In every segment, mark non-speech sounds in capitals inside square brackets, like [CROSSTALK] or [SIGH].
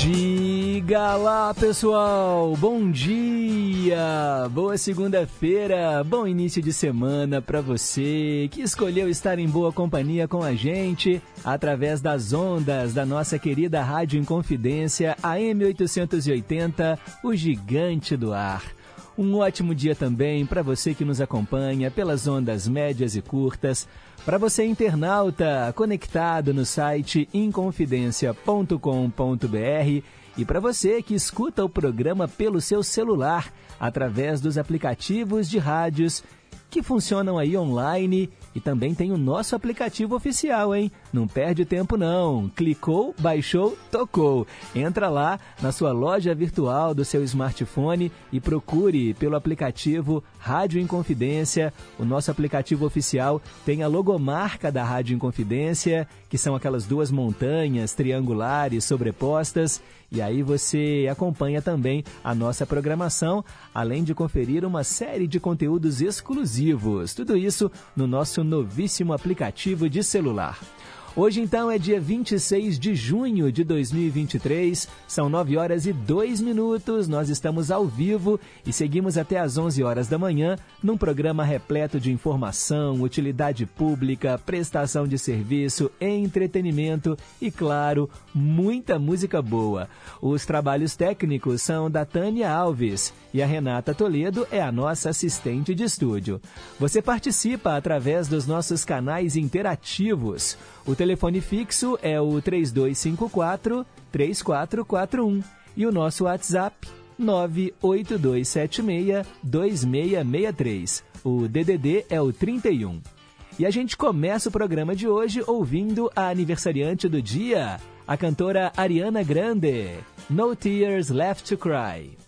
Diga lá, pessoal! Bom dia! Boa segunda-feira! Bom início de semana para você que escolheu estar em boa companhia com a gente através das ondas da nossa querida Rádio Inconfidência AM 880, o gigante do ar. Um ótimo dia também para você que nos acompanha pelas ondas médias e curtas, para você internauta conectado no site inconfidencia.com.br e para você que escuta o programa pelo seu celular através dos aplicativos de rádios que funcionam aí online e também tem o nosso aplicativo oficial, hein? Não perde tempo não. Clicou, baixou, tocou. Entra lá na sua loja virtual do seu smartphone e procure pelo aplicativo Rádio Inconfidência. O nosso aplicativo oficial tem a logomarca da Rádio Inconfidência, que são aquelas duas montanhas triangulares sobrepostas. E aí você acompanha também a nossa programação, além de conferir uma série de conteúdos exclusivos. Tudo isso no nosso novíssimo aplicativo de celular. Hoje então é dia 26 de junho de 2023, são 9 horas e 2 minutos, nós estamos ao vivo e seguimos até às 11 horas da manhã num programa repleto de informação, utilidade pública, prestação de serviço, entretenimento e, claro, muita música boa. Os trabalhos técnicos são da Tânia Alves e a Renata Toledo é a nossa assistente de estúdio. Você participa através dos nossos canais interativos. O telefone fixo é o 3254 3441 e o nosso WhatsApp 98276 2663. O DDD é o 31. E a gente começa o programa de hoje ouvindo a aniversariante do dia, a cantora Ariana Grande. No Tears Left to Cry.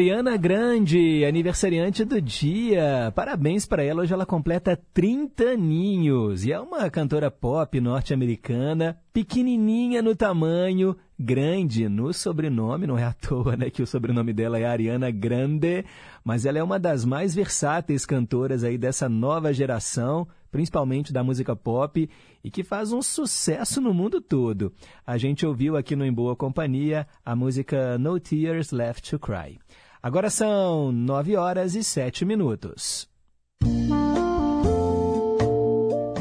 Ariana Grande, aniversariante do dia. Parabéns para ela, hoje ela completa 30 aninhos. E é uma cantora pop norte-americana, pequenininha no tamanho, grande no sobrenome, não é à toa né, que o sobrenome dela é Ariana Grande, mas ela é uma das mais versáteis cantoras aí dessa nova geração, principalmente da música pop, e que faz um sucesso no mundo todo. A gente ouviu aqui no Em Boa Companhia a música No Tears Left to Cry. Agora são 9 horas e 7 minutos.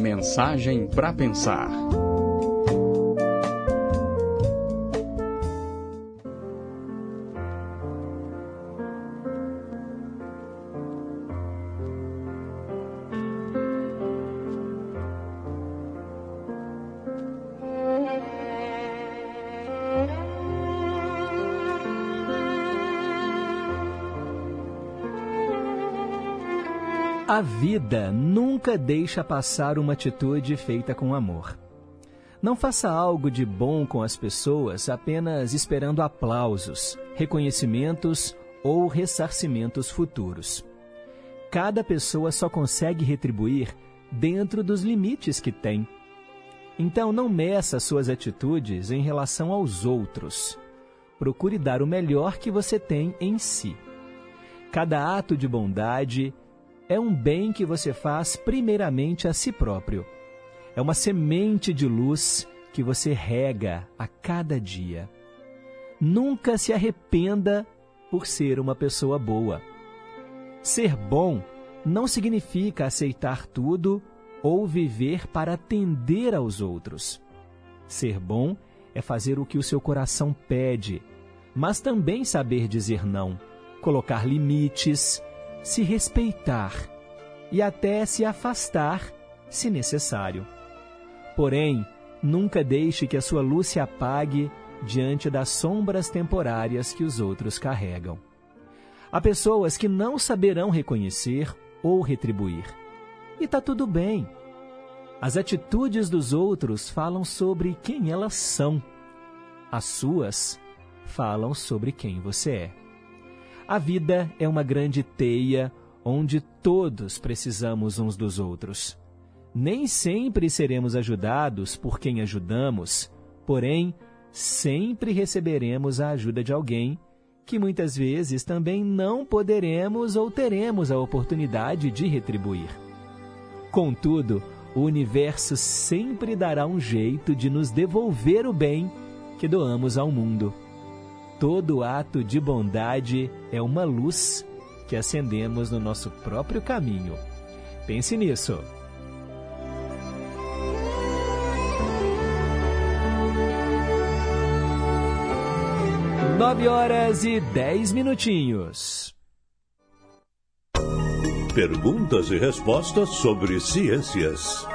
Mensagem para pensar. A vida nunca deixa passar uma atitude feita com amor. Não faça algo de bom com as pessoas apenas esperando aplausos, reconhecimentos ou ressarcimentos futuros. Cada pessoa só consegue retribuir dentro dos limites que tem. Então, não meça suas atitudes em relação aos outros. Procure dar o melhor que você tem em si. Cada ato de bondade é um bem que você faz primeiramente a si próprio. É uma semente de luz que você rega a cada dia. Nunca se arrependa por ser uma pessoa boa. Ser bom não significa aceitar tudo ou viver para atender aos outros. Ser bom é fazer o que o seu coração pede, mas também saber dizer não, colocar limites, se respeitar e até se afastar, se necessário. Porém, nunca deixe que a sua luz se apague diante das sombras temporárias que os outros carregam. Há pessoas que não saberão reconhecer ou retribuir. E está tudo bem. As atitudes dos outros falam sobre quem elas são. As suas falam sobre quem você é. A vida é uma grande teia onde todos precisamos uns dos outros. Nem sempre seremos ajudados por quem ajudamos, porém, sempre receberemos a ajuda de alguém que muitas vezes também não poderemos ou teremos a oportunidade de retribuir. Contudo, o universo sempre dará um jeito de nos devolver o bem que doamos ao mundo. Todo ato de bondade é uma luz que acendemos no nosso próprio caminho. Pense nisso. Nove horas e dez minutinhos. Perguntas e respostas sobre ciências.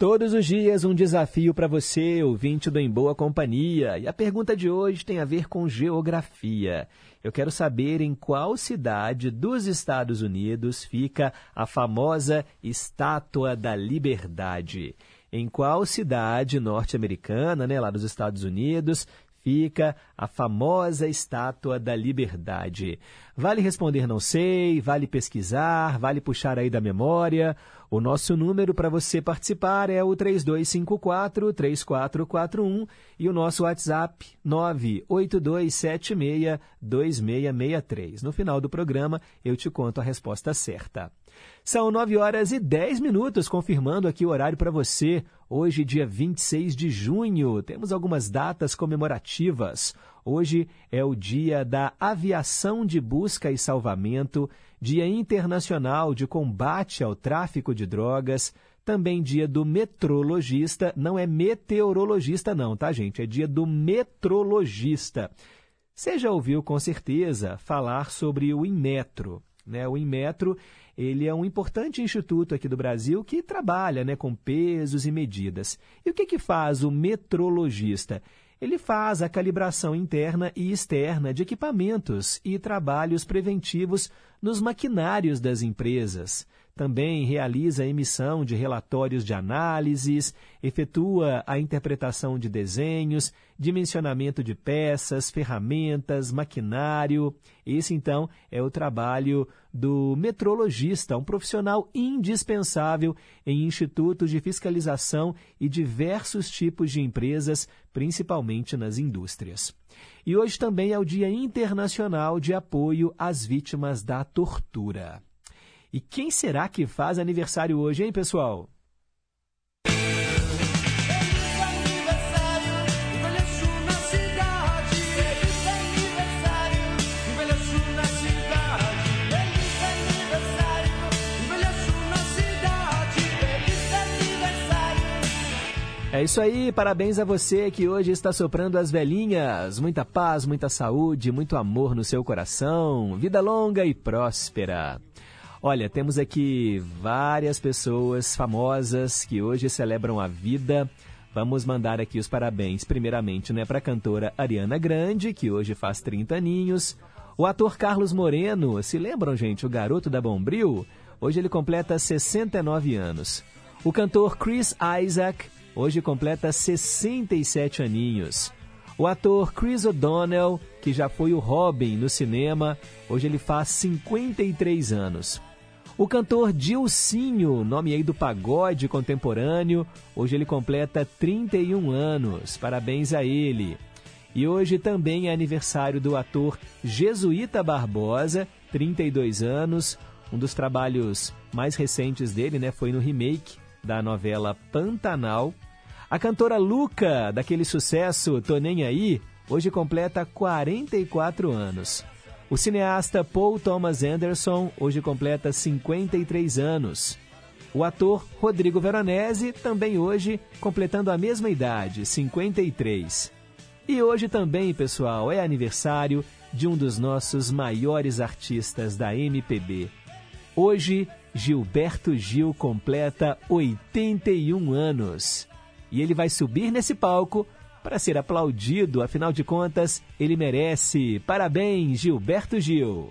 Todos os dias um desafio para você, ouvinte do Em Boa Companhia. E a pergunta de hoje tem a ver com geografia. Eu quero saber em qual cidade dos Estados Unidos fica a famosa Estátua da Liberdade. Em qual cidade norte-americana, né, lá dos Estados Unidos, fica a famosa Estátua da Liberdade. Vale responder não sei, vale pesquisar, vale puxar aí da memória. O nosso número para você participar é o 3254-3441 e o nosso WhatsApp 982762663. No final do programa eu te conto a resposta certa. São 9 horas e 10 minutos, confirmando aqui o horário para você. Hoje, dia 26 de junho, temos algumas datas comemorativas. Hoje é o dia da Aviação de Busca e Salvamento, Dia Internacional de Combate ao Tráfico de Drogas, também dia do metrologista, não é meteorologista não, tá gente? É dia do metrologista. Você já ouviu com certeza falar sobre o Inmetro, né? O Inmetro, ele é um importante instituto aqui do Brasil que trabalha, né, com pesos e medidas. E o que que faz o metrologista? Ele faz a calibração interna e externa de equipamentos e trabalhos preventivos nos maquinários das empresas, também realiza a emissão de relatórios de análises, efetua a interpretação de desenhos, dimensionamento de peças, ferramentas, maquinário. Esse, então, é o trabalho do metrologista, um profissional indispensável em institutos de fiscalização e diversos tipos de empresas, principalmente nas indústrias. E hoje também é o Dia Internacional de Apoio às Vítimas da Tortura. E quem será que faz aniversário hoje, hein, pessoal? É isso aí, parabéns a você que hoje está soprando as velhinhas. Muita paz, muita saúde, muito amor no seu coração, vida longa e próspera. Olha, temos aqui várias pessoas famosas que hoje celebram a vida. Vamos mandar aqui os parabéns, primeiramente, né, para a cantora Ariana Grande, que hoje faz 30 aninhos. O ator Carlos Moreno, se lembram, gente, o garoto da Bombril? Hoje ele completa 69 anos. O cantor Chris Isaac, hoje completa 67 aninhos. O ator Chris O'Donnell, que já foi o Robin no cinema, hoje ele faz 53 anos. O cantor Dilcinho, nome aí do pagode contemporâneo, hoje ele completa 31 anos. Parabéns a ele. E hoje também é aniversário do ator Jesuíta Barbosa, 32 anos. Um dos trabalhos mais recentes dele né, foi no remake da novela Pantanal. A cantora Luca, daquele sucesso Tô Nem Aí, hoje completa 44 anos. O cineasta Paul Thomas Anderson hoje completa 53 anos. O ator Rodrigo Veronese também hoje completando a mesma idade, 53. E hoje também, pessoal, é aniversário de um dos nossos maiores artistas da MPB. Hoje, Gilberto Gil completa 81 anos. E ele vai subir nesse palco para ser aplaudido, afinal de contas, ele merece. Parabéns, Gilberto Gil.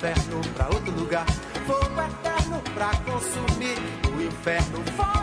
inferno pra outro lugar. Fogo eterno pra consumir o inferno.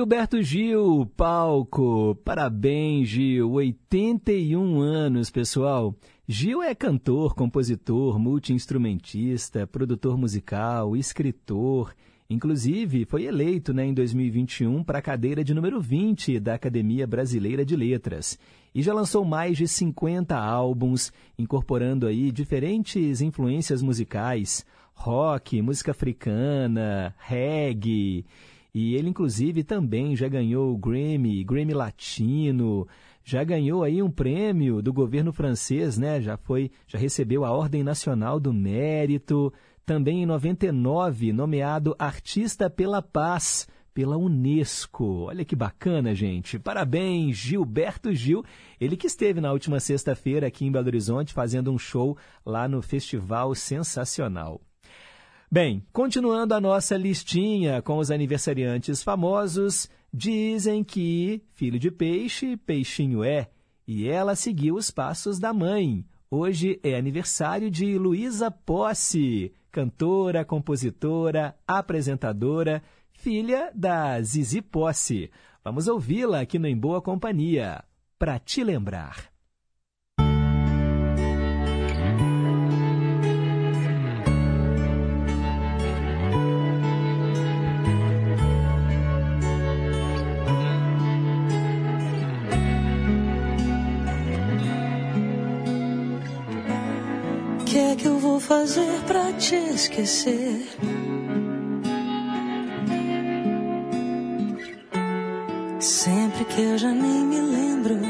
Gilberto Gil, palco. Parabéns, Gil. 81 anos, pessoal. Gil é cantor, compositor, multiinstrumentista, produtor musical, escritor. Inclusive, foi eleito né, em 2021 para a cadeira de número 20 da Academia Brasileira de Letras. E já lançou mais de 50 álbuns, incorporando aí diferentes influências musicais, rock, música africana, reggae. E ele, inclusive, também já ganhou o Grammy, Grammy Latino, já ganhou aí um prêmio do governo francês, né? Já foi, já recebeu a Ordem Nacional do Mérito, também em 99 nomeado Artista pela Paz pela Unesco. Olha que bacana, gente. Parabéns, Gilberto Gil. Ele que esteve na última sexta-feira aqui em Belo Horizonte fazendo um show lá no Festival Sensacional. Bem, continuando a nossa listinha com os aniversariantes famosos, dizem que filho de peixe, peixinho é, e ela seguiu os passos da mãe. Hoje é aniversário de Luísa Posse, cantora, compositora, apresentadora, filha da Zizi Posse. Vamos ouvi-la aqui no Em Boa Companhia, para te lembrar. Fazer pra te esquecer? Sempre que eu já nem me lembro,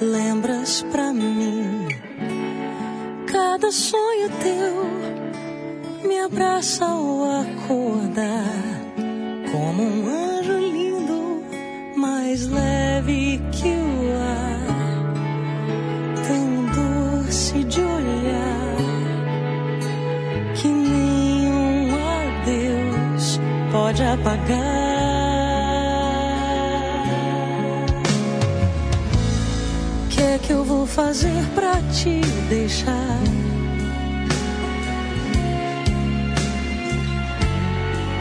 lembras pra mim. Cada sonho teu me abraça ao acordar, como um anjo lindo, mais leve que o ar, pode apagar. Que é que eu vou fazer pra te deixar?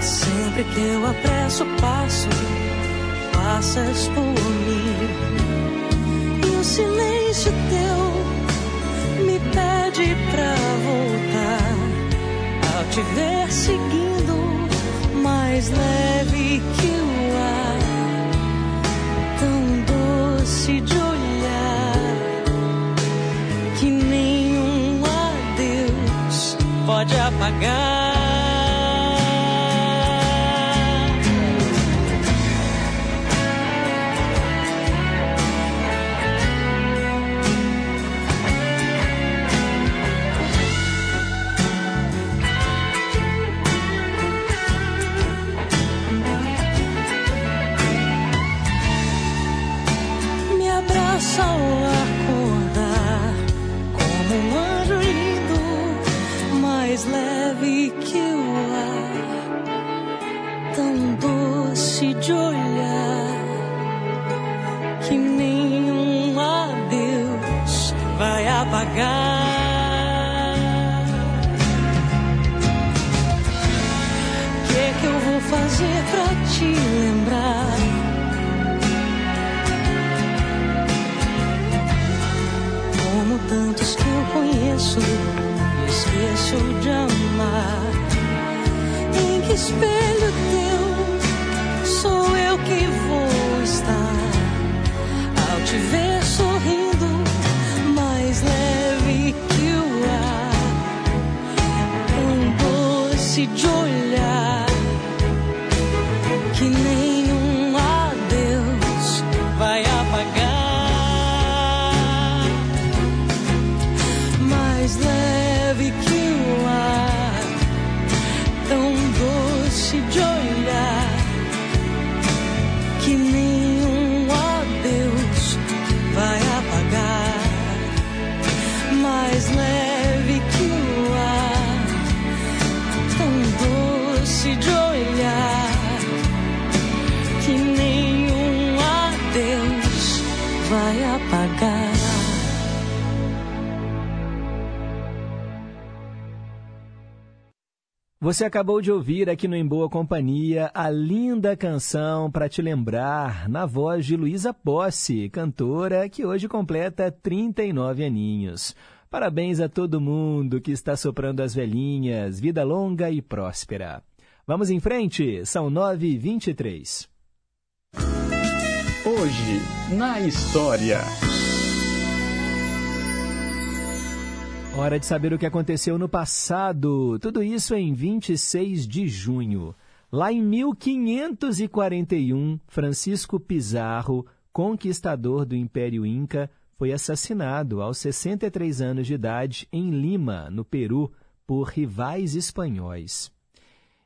Sempre que eu apresso o passo, passas por mim. E o silêncio teu me pede pra voltar. Ao te ver seguindo mais leve que o ar, tão doce de olhar, que nenhum adeus pode apagar. Esqueço de amar. Em que espelho teu sou eu que vou estar ao te ver sorrindo, mais leve que o ar, um doce de Você acabou de ouvir aqui no Em Boa Companhia a linda canção para te lembrar, na voz de Luísa Posse, cantora que hoje completa 39 aninhos. Parabéns a todo mundo que está soprando as velhinhas, vida longa e próspera. Vamos em frente, são 9h23. Hoje, na história. Hora de saber o que aconteceu no passado. Tudo isso em 26 de junho. Lá em 1541, Francisco Pizarro, conquistador do Império Inca, foi assassinado aos 63 anos de idade em Lima, no Peru, por rivais espanhóis.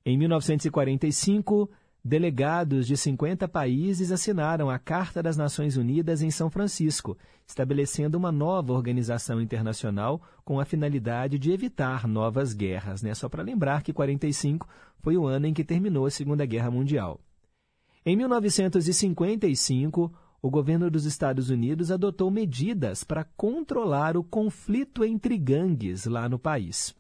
Em 1945, delegados de 50 países assinaram a Carta das Nações Unidas em São Francisco, estabelecendo uma nova organização internacional com a finalidade de evitar novas guerras. Né? Só para lembrar que 45 foi o ano em que terminou a Segunda Guerra Mundial. Em 1955, o governo dos Estados Unidos adotou medidas para controlar o conflito entre gangues lá no país.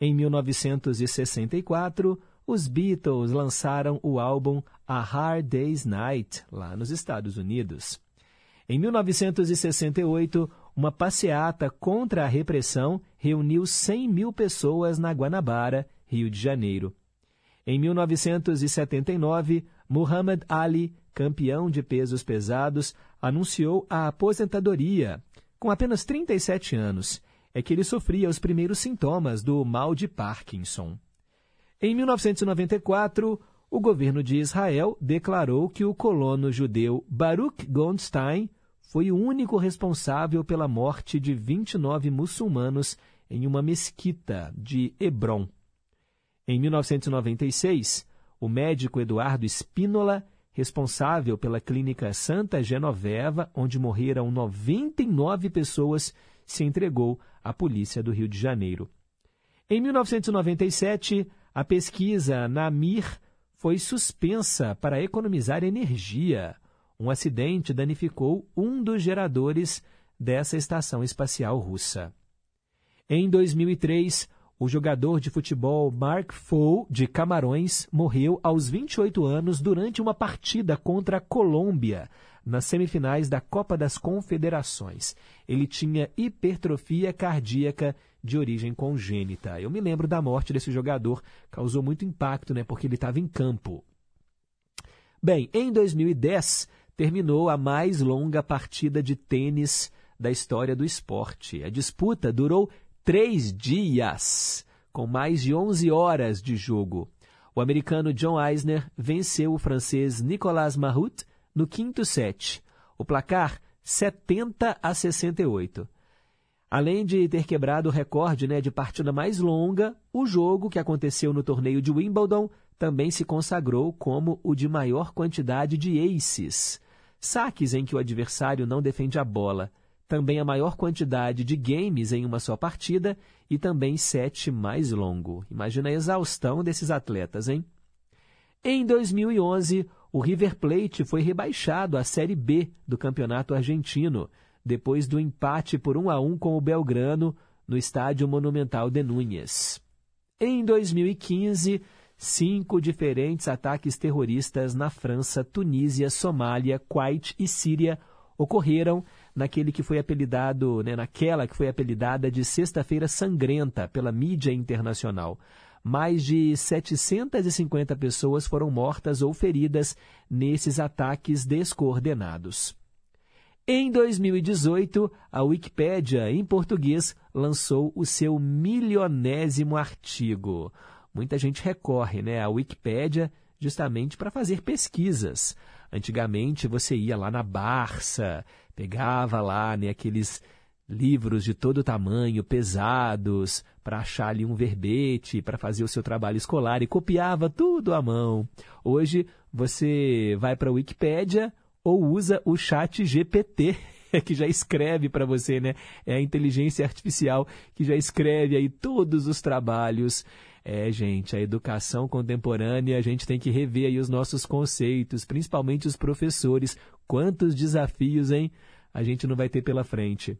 Em 1964, os Beatles lançaram o álbum A Hard Day's Night, lá nos Estados Unidos. Em 1968, uma passeata contra a repressão reuniu 100 mil pessoas na Guanabara, Rio de Janeiro. Em 1979, Muhammad Ali, campeão de pesos pesados, anunciou a aposentadoria. Com apenas 37 anos, é que ele sofria os primeiros sintomas do mal de Parkinson. Em 1994, o governo de Israel declarou que o colono judeu Baruch Goldstein foi o único responsável pela morte de 29 muçulmanos em uma mesquita de Hebron. Em 1996, o médico Eduardo Spínola, responsável pela clínica Santa Genoveva, onde morreram 99 pessoas, se entregou à polícia do Rio de Janeiro. Em 1997, a pesquisa na Mir foi suspensa para economizar energia. Um acidente danificou um dos geradores dessa estação espacial russa. Em 2003, o jogador de futebol Mark Fou, de Camarões, morreu aos 28 anos durante uma partida contra a Colômbia, nas semifinais da Copa das Confederações. Ele tinha hipertrofia cardíaca de origem congênita. Eu me lembro da morte desse jogador, causou muito impacto, né, porque ele estava em campo. Bem, em 2010 terminou a mais longa partida de tênis da história do esporte. A disputa durou três dias, com mais de 11 horas de jogo. O americano John Eisner venceu o francês Nicolas Mahut no quinto set. O placar 70 a 68. Além de ter quebrado o recorde né, de partida mais longa, o jogo que aconteceu no torneio de Wimbledon também se consagrou como o de maior quantidade de aces, saques em que o adversário não defende a bola, também a maior quantidade de games em uma só partida e também sete mais longo. Imagina a exaustão desses atletas, hein? Em 2011, o River Plate foi rebaixado à Série B do Campeonato Argentino, depois do empate por 1 a 1 com o Belgrano no Estádio Monumental de Núñez. Em 2015, cinco diferentes ataques terroristas na França, Tunísia, Somália, Kuwait e Síria ocorreram naquele que foi apelidado, né, naquela que foi apelidada de Sexta-feira Sangrenta pela mídia internacional. Mais de 750 pessoas foram mortas ou feridas nesses ataques descoordenados. Em 2018, a Wikipédia, em português, lançou o seu milionésimo artigo. Muita gente recorre né, à Wikipédia justamente para fazer pesquisas. Antigamente você ia lá na Barça, pegava lá né, aqueles livros de todo tamanho, pesados, para achar ali um verbete, para fazer o seu trabalho escolar e copiava tudo à mão. Hoje você vai para a Wikipédia, ou usa o chat GPT, [LAUGHS] que já escreve para você, né? É a inteligência artificial que já escreve aí todos os trabalhos. É, gente, a educação contemporânea, a gente tem que rever aí os nossos conceitos, principalmente os professores. Quantos desafios, hein? A gente não vai ter pela frente.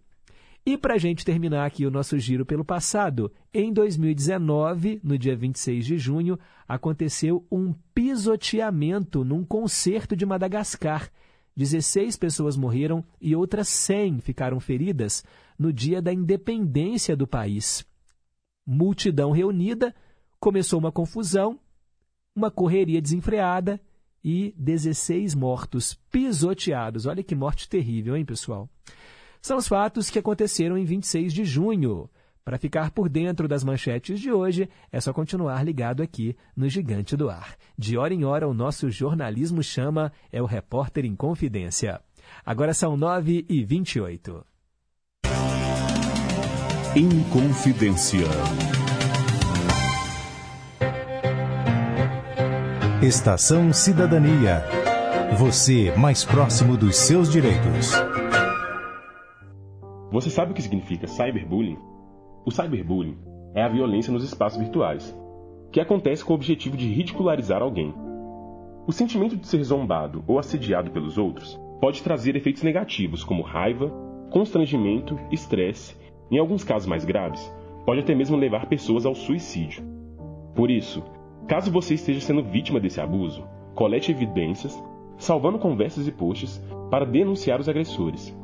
E para a gente terminar aqui o nosso giro pelo passado, em 2019, no dia 26 de junho, aconteceu um pisoteamento num concerto de Madagascar. 16 pessoas morreram e outras 100 ficaram feridas no dia da independência do país. Multidão reunida, começou uma confusão, uma correria desenfreada e 16 mortos pisoteados. Olha que morte terrível, hein, pessoal? São os fatos que aconteceram em 26 de junho. Para ficar por dentro das manchetes de hoje, é só continuar ligado aqui no Gigante do Ar. De hora em hora, o nosso jornalismo chama, é o Repórter em Confidência. Agora são 9 e 28. Inconfidência. Estação Cidadania. Você mais próximo dos seus direitos. Você sabe o que significa cyberbullying? O cyberbullying é a violência nos espaços virtuais, que acontece com o objetivo de ridicularizar alguém. O sentimento de ser zombado ou assediado pelos outros pode trazer efeitos negativos como raiva, constrangimento, estresse, em alguns casos mais graves, pode até mesmo levar pessoas ao suicídio. Por isso, caso você esteja sendo vítima desse abuso, colete evidências, salvando conversas e posts para denunciar os agressores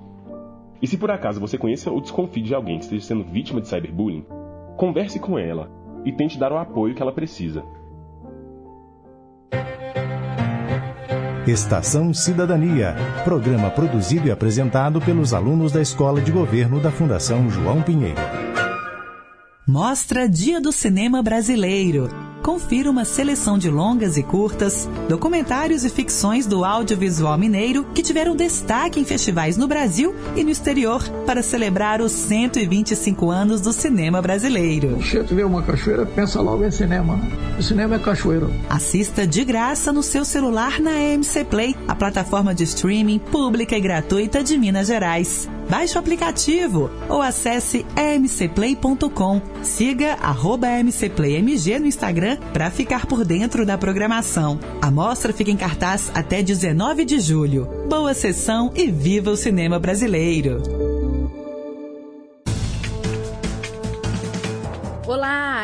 e se por acaso você conheça ou desconfie de alguém que esteja sendo vítima de cyberbullying, converse com ela e tente dar o apoio que ela precisa. Estação Cidadania, programa produzido e apresentado pelos alunos da Escola de Governo da Fundação João Pinheiro. Mostra Dia do Cinema Brasileiro confira uma seleção de longas e curtas, documentários e ficções do audiovisual mineiro que tiveram destaque em festivais no Brasil e no exterior para celebrar os 125 anos do cinema brasileiro. Você vê uma cachoeira, pensa logo em cinema. O cinema é cachoeira. Assista de graça no seu celular na MC Play, a plataforma de streaming pública e gratuita de Minas Gerais. Baixe o aplicativo ou acesse emcplay.com. Siga arroba mcplaymg no Instagram para ficar por dentro da programação. A mostra fica em cartaz até 19 de julho. Boa sessão e viva o cinema brasileiro!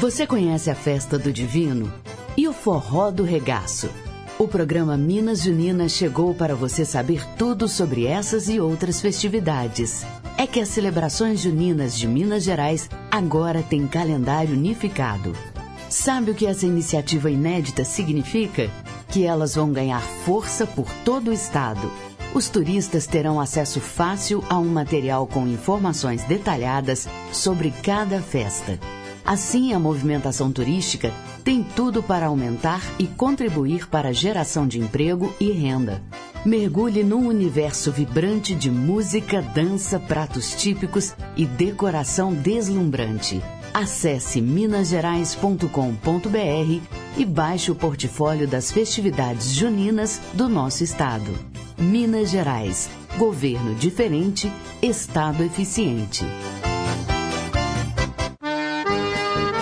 Você conhece a festa do Divino? E o forró do regaço? O programa Minas Juninas chegou para você saber tudo sobre essas e outras festividades. É que as celebrações juninas de Minas Gerais agora têm calendário unificado. Sabe o que essa iniciativa inédita significa? Que elas vão ganhar força por todo o estado. Os turistas terão acesso fácil a um material com informações detalhadas sobre cada festa. Assim, a movimentação turística tem tudo para aumentar e contribuir para a geração de emprego e renda. Mergulhe num universo vibrante de música, dança, pratos típicos e decoração deslumbrante. Acesse minasgerais.com.br e baixe o portfólio das festividades juninas do nosso estado. Minas Gerais. Governo diferente, Estado eficiente.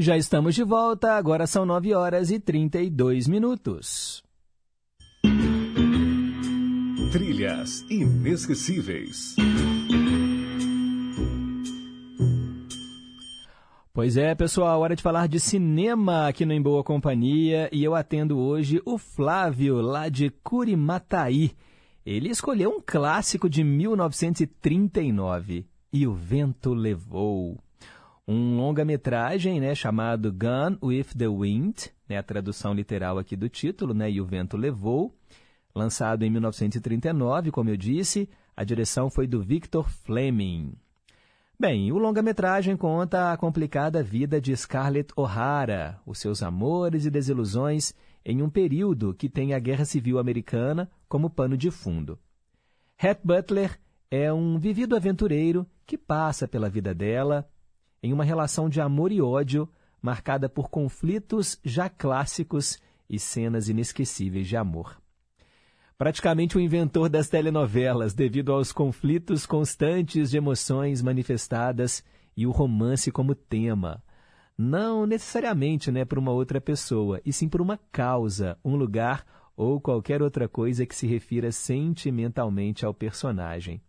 Já estamos de volta, agora são 9 horas e 32 minutos. Trilhas inesquecíveis. Pois é, pessoal, hora de falar de cinema aqui no Em Boa Companhia e eu atendo hoje o Flávio, lá de Curimataí. Ele escolheu um clássico de 1939, E o Vento Levou. Um longa-metragem né, chamado Gone with the Wind, né, a tradução literal aqui do título, né, E o Vento Levou, lançado em 1939, como eu disse, a direção foi do Victor Fleming. Bem, o longa-metragem conta a complicada vida de Scarlett O'Hara, os seus amores e desilusões em um período que tem a Guerra Civil Americana como pano de fundo. Hat Butler é um vivido aventureiro que passa pela vida dela em uma relação de amor e ódio marcada por conflitos já clássicos e cenas inesquecíveis de amor praticamente o inventor das telenovelas, devido aos conflitos constantes de emoções manifestadas e o romance como tema. Não necessariamente né, por uma outra pessoa, e sim por uma causa, um lugar ou qualquer outra coisa que se refira sentimentalmente ao personagem.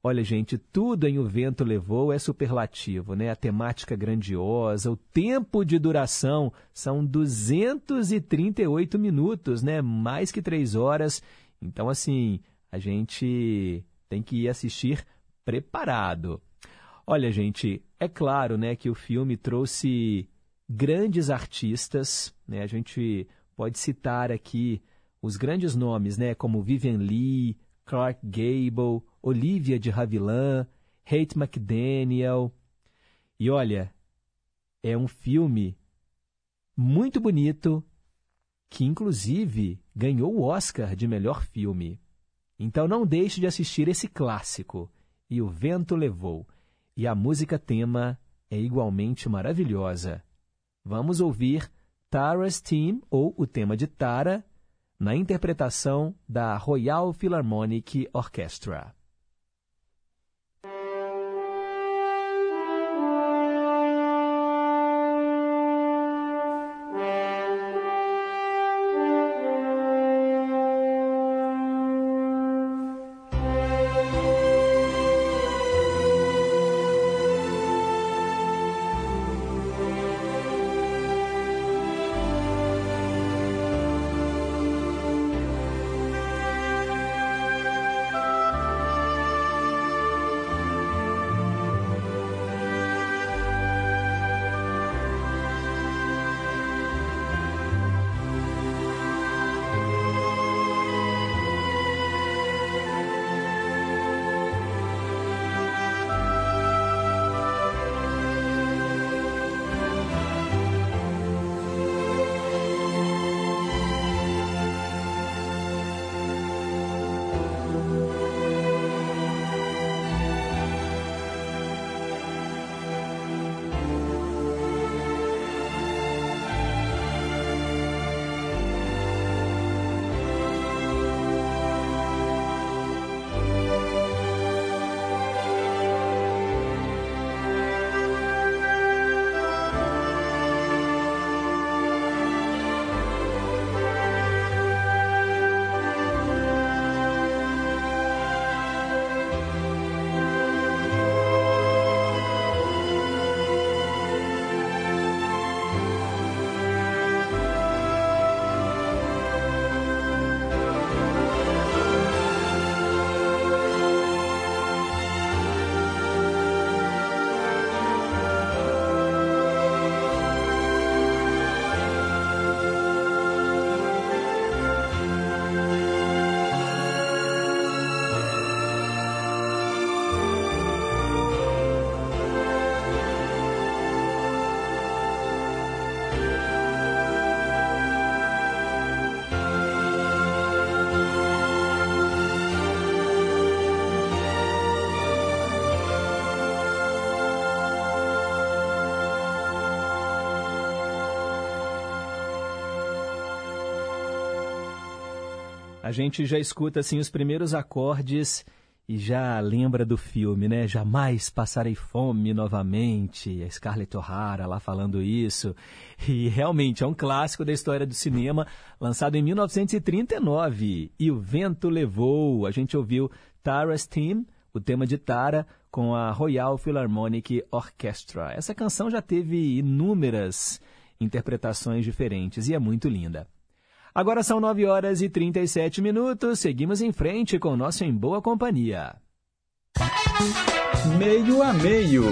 Olha, gente, tudo em O Vento Levou é superlativo, né? A temática grandiosa, o tempo de duração são 238 minutos, né? Mais que três horas. Então, assim, a gente tem que ir assistir preparado. Olha, gente, é claro, né, que o filme trouxe grandes artistas, né? A gente pode citar aqui os grandes nomes, né, como Vivian Lee, Clark Gable, Olivia de Havilland, Hate McDaniel. E olha, é um filme muito bonito que inclusive ganhou o Oscar de melhor filme. Então não deixe de assistir esse clássico. E o vento levou. E a música tema é igualmente maravilhosa. Vamos ouvir Tara's Theme ou o tema de Tara na interpretação da Royal Philharmonic Orchestra. A gente já escuta assim os primeiros acordes e já lembra do filme, né? Jamais passarei fome novamente. A Scarlett O'Hara lá falando isso. E realmente é um clássico da história do cinema, lançado em 1939. E o vento levou. A gente ouviu Tara's Theme, o tema de Tara, com a Royal Philharmonic Orchestra. Essa canção já teve inúmeras interpretações diferentes e é muito linda. Agora são 9 horas e 37 minutos. Seguimos em frente com o nosso Em Boa Companhia. Meio a meio.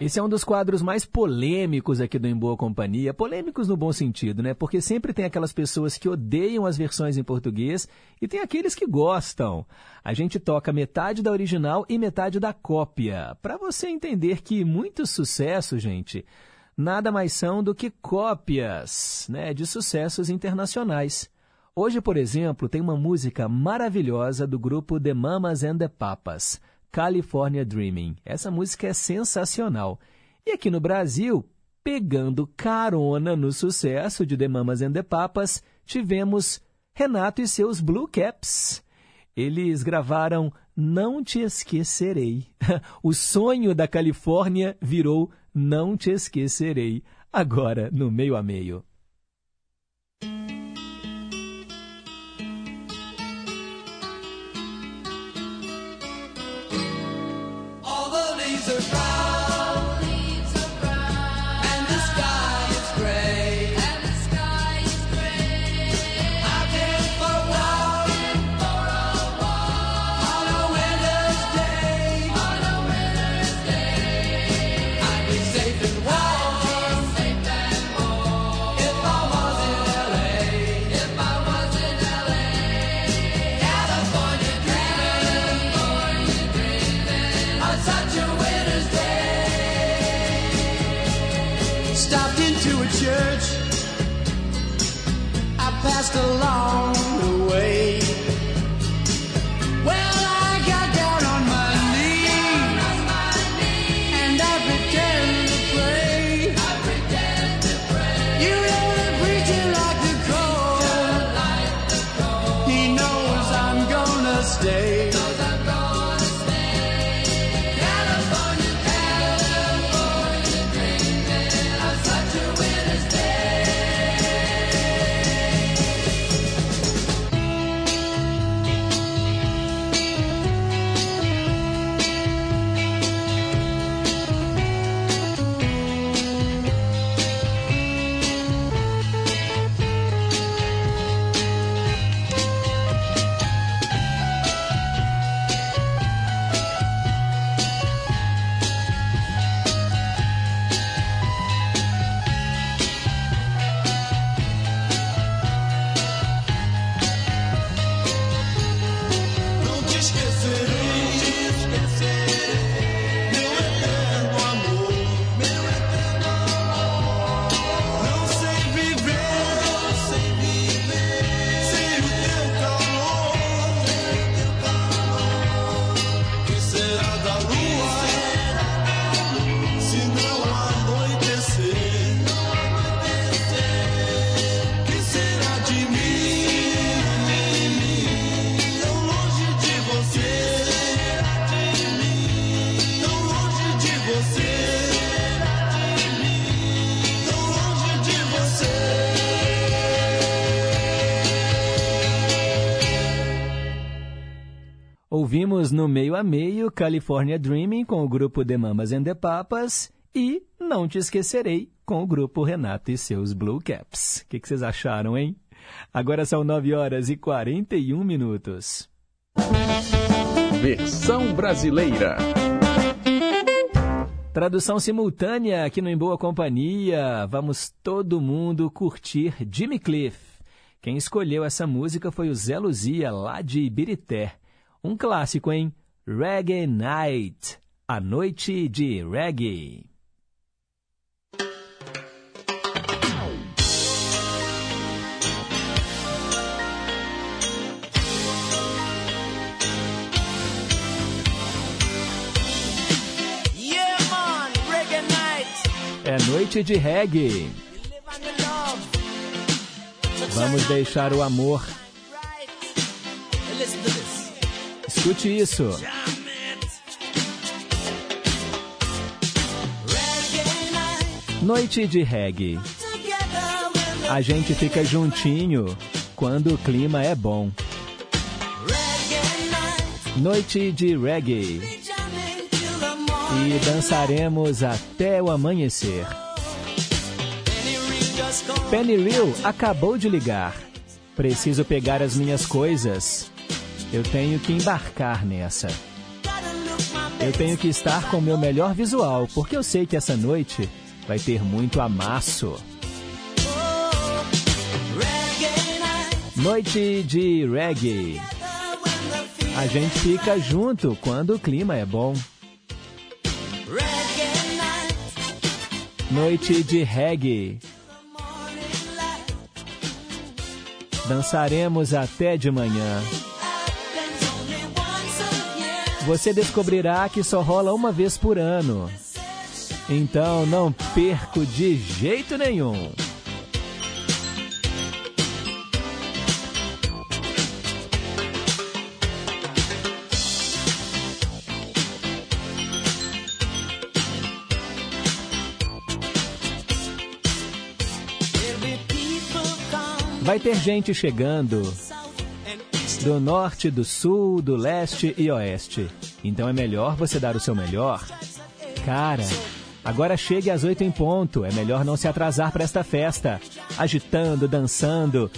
Esse é um dos quadros mais polêmicos aqui do Em Boa Companhia. Polêmicos no bom sentido, né? Porque sempre tem aquelas pessoas que odeiam as versões em português e tem aqueles que gostam. A gente toca metade da original e metade da cópia. Para você entender que muitos sucessos, gente, nada mais são do que cópias né, de sucessos internacionais. Hoje, por exemplo, tem uma música maravilhosa do grupo The Mamas and the Papas. California Dreaming. Essa música é sensacional. E aqui no Brasil, pegando carona no sucesso de The Mamas and the Papas, tivemos Renato e seus Blue Caps. Eles gravaram Não Te Esquecerei. [LAUGHS] o sonho da Califórnia virou Não Te Esquecerei. Agora, no meio a meio. passed along. No meio a meio California Dreaming com o grupo The Mamas and the Papas e Não Te Esquecerei com o grupo Renato e seus Blue Caps. O que, que vocês acharam, hein? Agora são 9 horas e 41 minutos. Versão brasileira. Tradução simultânea aqui no Em Boa Companhia. Vamos todo mundo curtir Jimmy Cliff. Quem escolheu essa música foi o Zé Luzia, lá de Ibirité. Um clássico, hein? Reggae Night A Noite de Reggae. É noite de reggae. Vamos deixar o amor. Escute isso. Noite de reggae. A gente fica juntinho quando o clima é bom. Noite de reggae. E dançaremos até o amanhecer. Penny Real acabou de ligar. Preciso pegar as minhas coisas. Eu tenho que embarcar nessa. Eu tenho que estar com o meu melhor visual, porque eu sei que essa noite vai ter muito amasso. Noite de reggae. A gente fica junto quando o clima é bom. Noite de reggae. Dançaremos até de manhã. Você descobrirá que só rola uma vez por ano. Então não perco de jeito nenhum. Vai ter gente chegando do norte, do sul, do leste e oeste. Então é melhor você dar o seu melhor. Cara, agora chegue às oito em ponto. É melhor não se atrasar para esta festa. Agitando, dançando.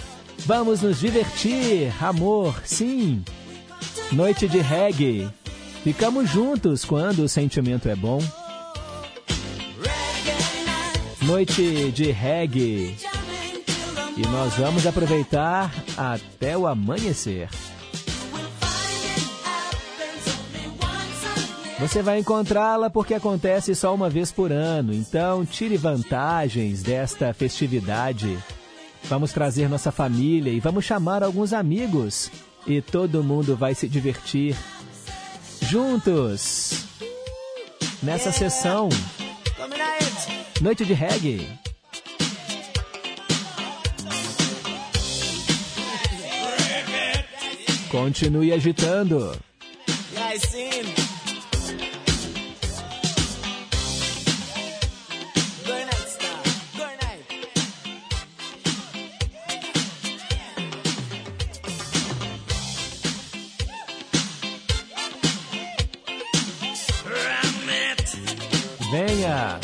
Vamos nos divertir, amor, sim. Noite de reggae. Ficamos juntos quando o sentimento é bom. Noite de reggae. E nós vamos aproveitar até o amanhecer. Você vai encontrá-la porque acontece só uma vez por ano, então tire vantagens desta festividade. Vamos trazer nossa família e vamos chamar alguns amigos e todo mundo vai se divertir juntos nessa sessão. Noite de reggae. Continue agitando. Venha!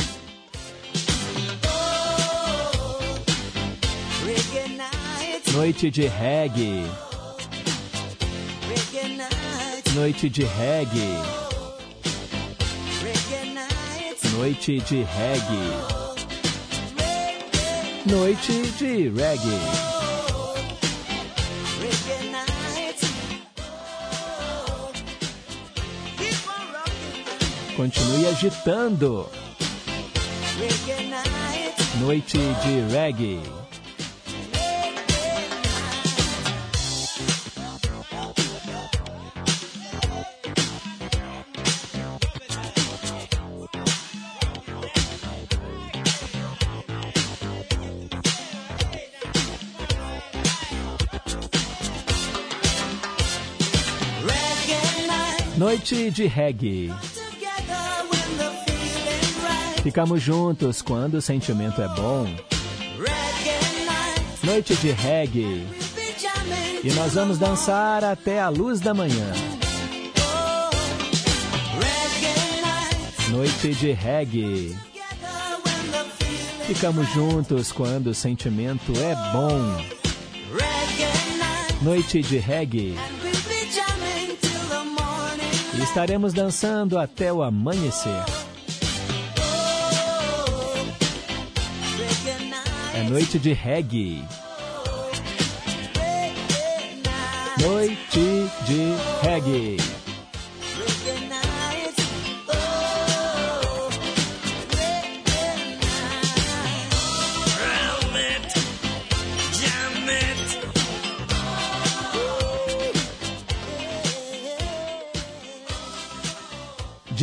Noite de reggae. Noite de reggae. Noite de reggae. Noite de reggae. Continue agitando. Noite de reggae. Noite de reggae. Ficamos juntos quando o sentimento é bom. Noite de reggae. E nós vamos dançar até a luz da manhã. Noite de reggae. Ficamos juntos quando o sentimento é bom. Noite de reggae. Estaremos dançando até o amanhecer. É noite de reggae. Noite de reggae.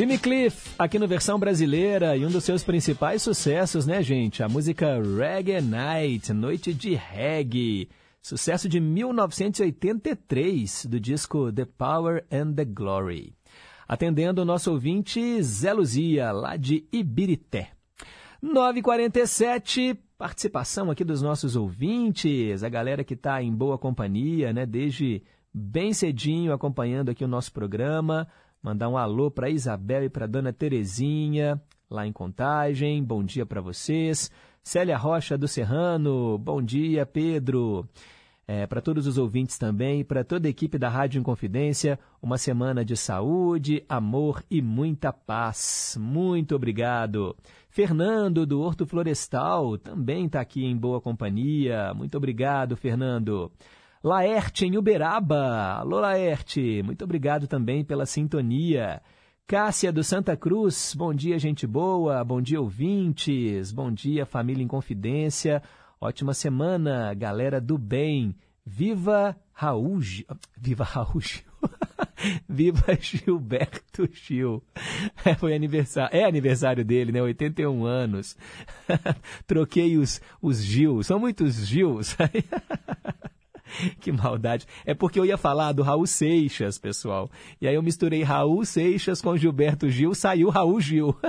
Jimmy Cliff, aqui no versão brasileira, e um dos seus principais sucessos, né, gente? A música Reggae Night, Noite de Reggae. Sucesso de 1983, do disco The Power and the Glory. Atendendo o nosso ouvinte Zé Luzia, lá de Ibirité. 9h47, participação aqui dos nossos ouvintes, a galera que está em boa companhia, né? Desde bem cedinho acompanhando aqui o nosso programa. Mandar um alô para Isabel e para Dona Terezinha, lá em Contagem. Bom dia para vocês. Célia Rocha do Serrano, bom dia, Pedro. É, para todos os ouvintes também, para toda a equipe da Rádio Inconfidência, uma semana de saúde, amor e muita paz. Muito obrigado. Fernando, do Horto Florestal, também está aqui em boa companhia. Muito obrigado, Fernando. Laerte, em Uberaba. Alô, Laerte. Muito obrigado também pela sintonia. Cássia do Santa Cruz, bom dia, gente boa, bom dia, ouvintes, bom dia, família em confidência, ótima semana, galera do bem, viva Raul, [LAUGHS] viva Raul Gil, [LAUGHS] viva Gilberto Gil, [LAUGHS] é, foi aniversário, é aniversário dele, né, 81 anos, troquei os, os Gil, são muitos Gils, [LAUGHS] que maldade. É porque eu ia falar do Raul Seixas, pessoal. E aí eu misturei Raul Seixas com Gilberto Gil, saiu Raul Gil. [LAUGHS]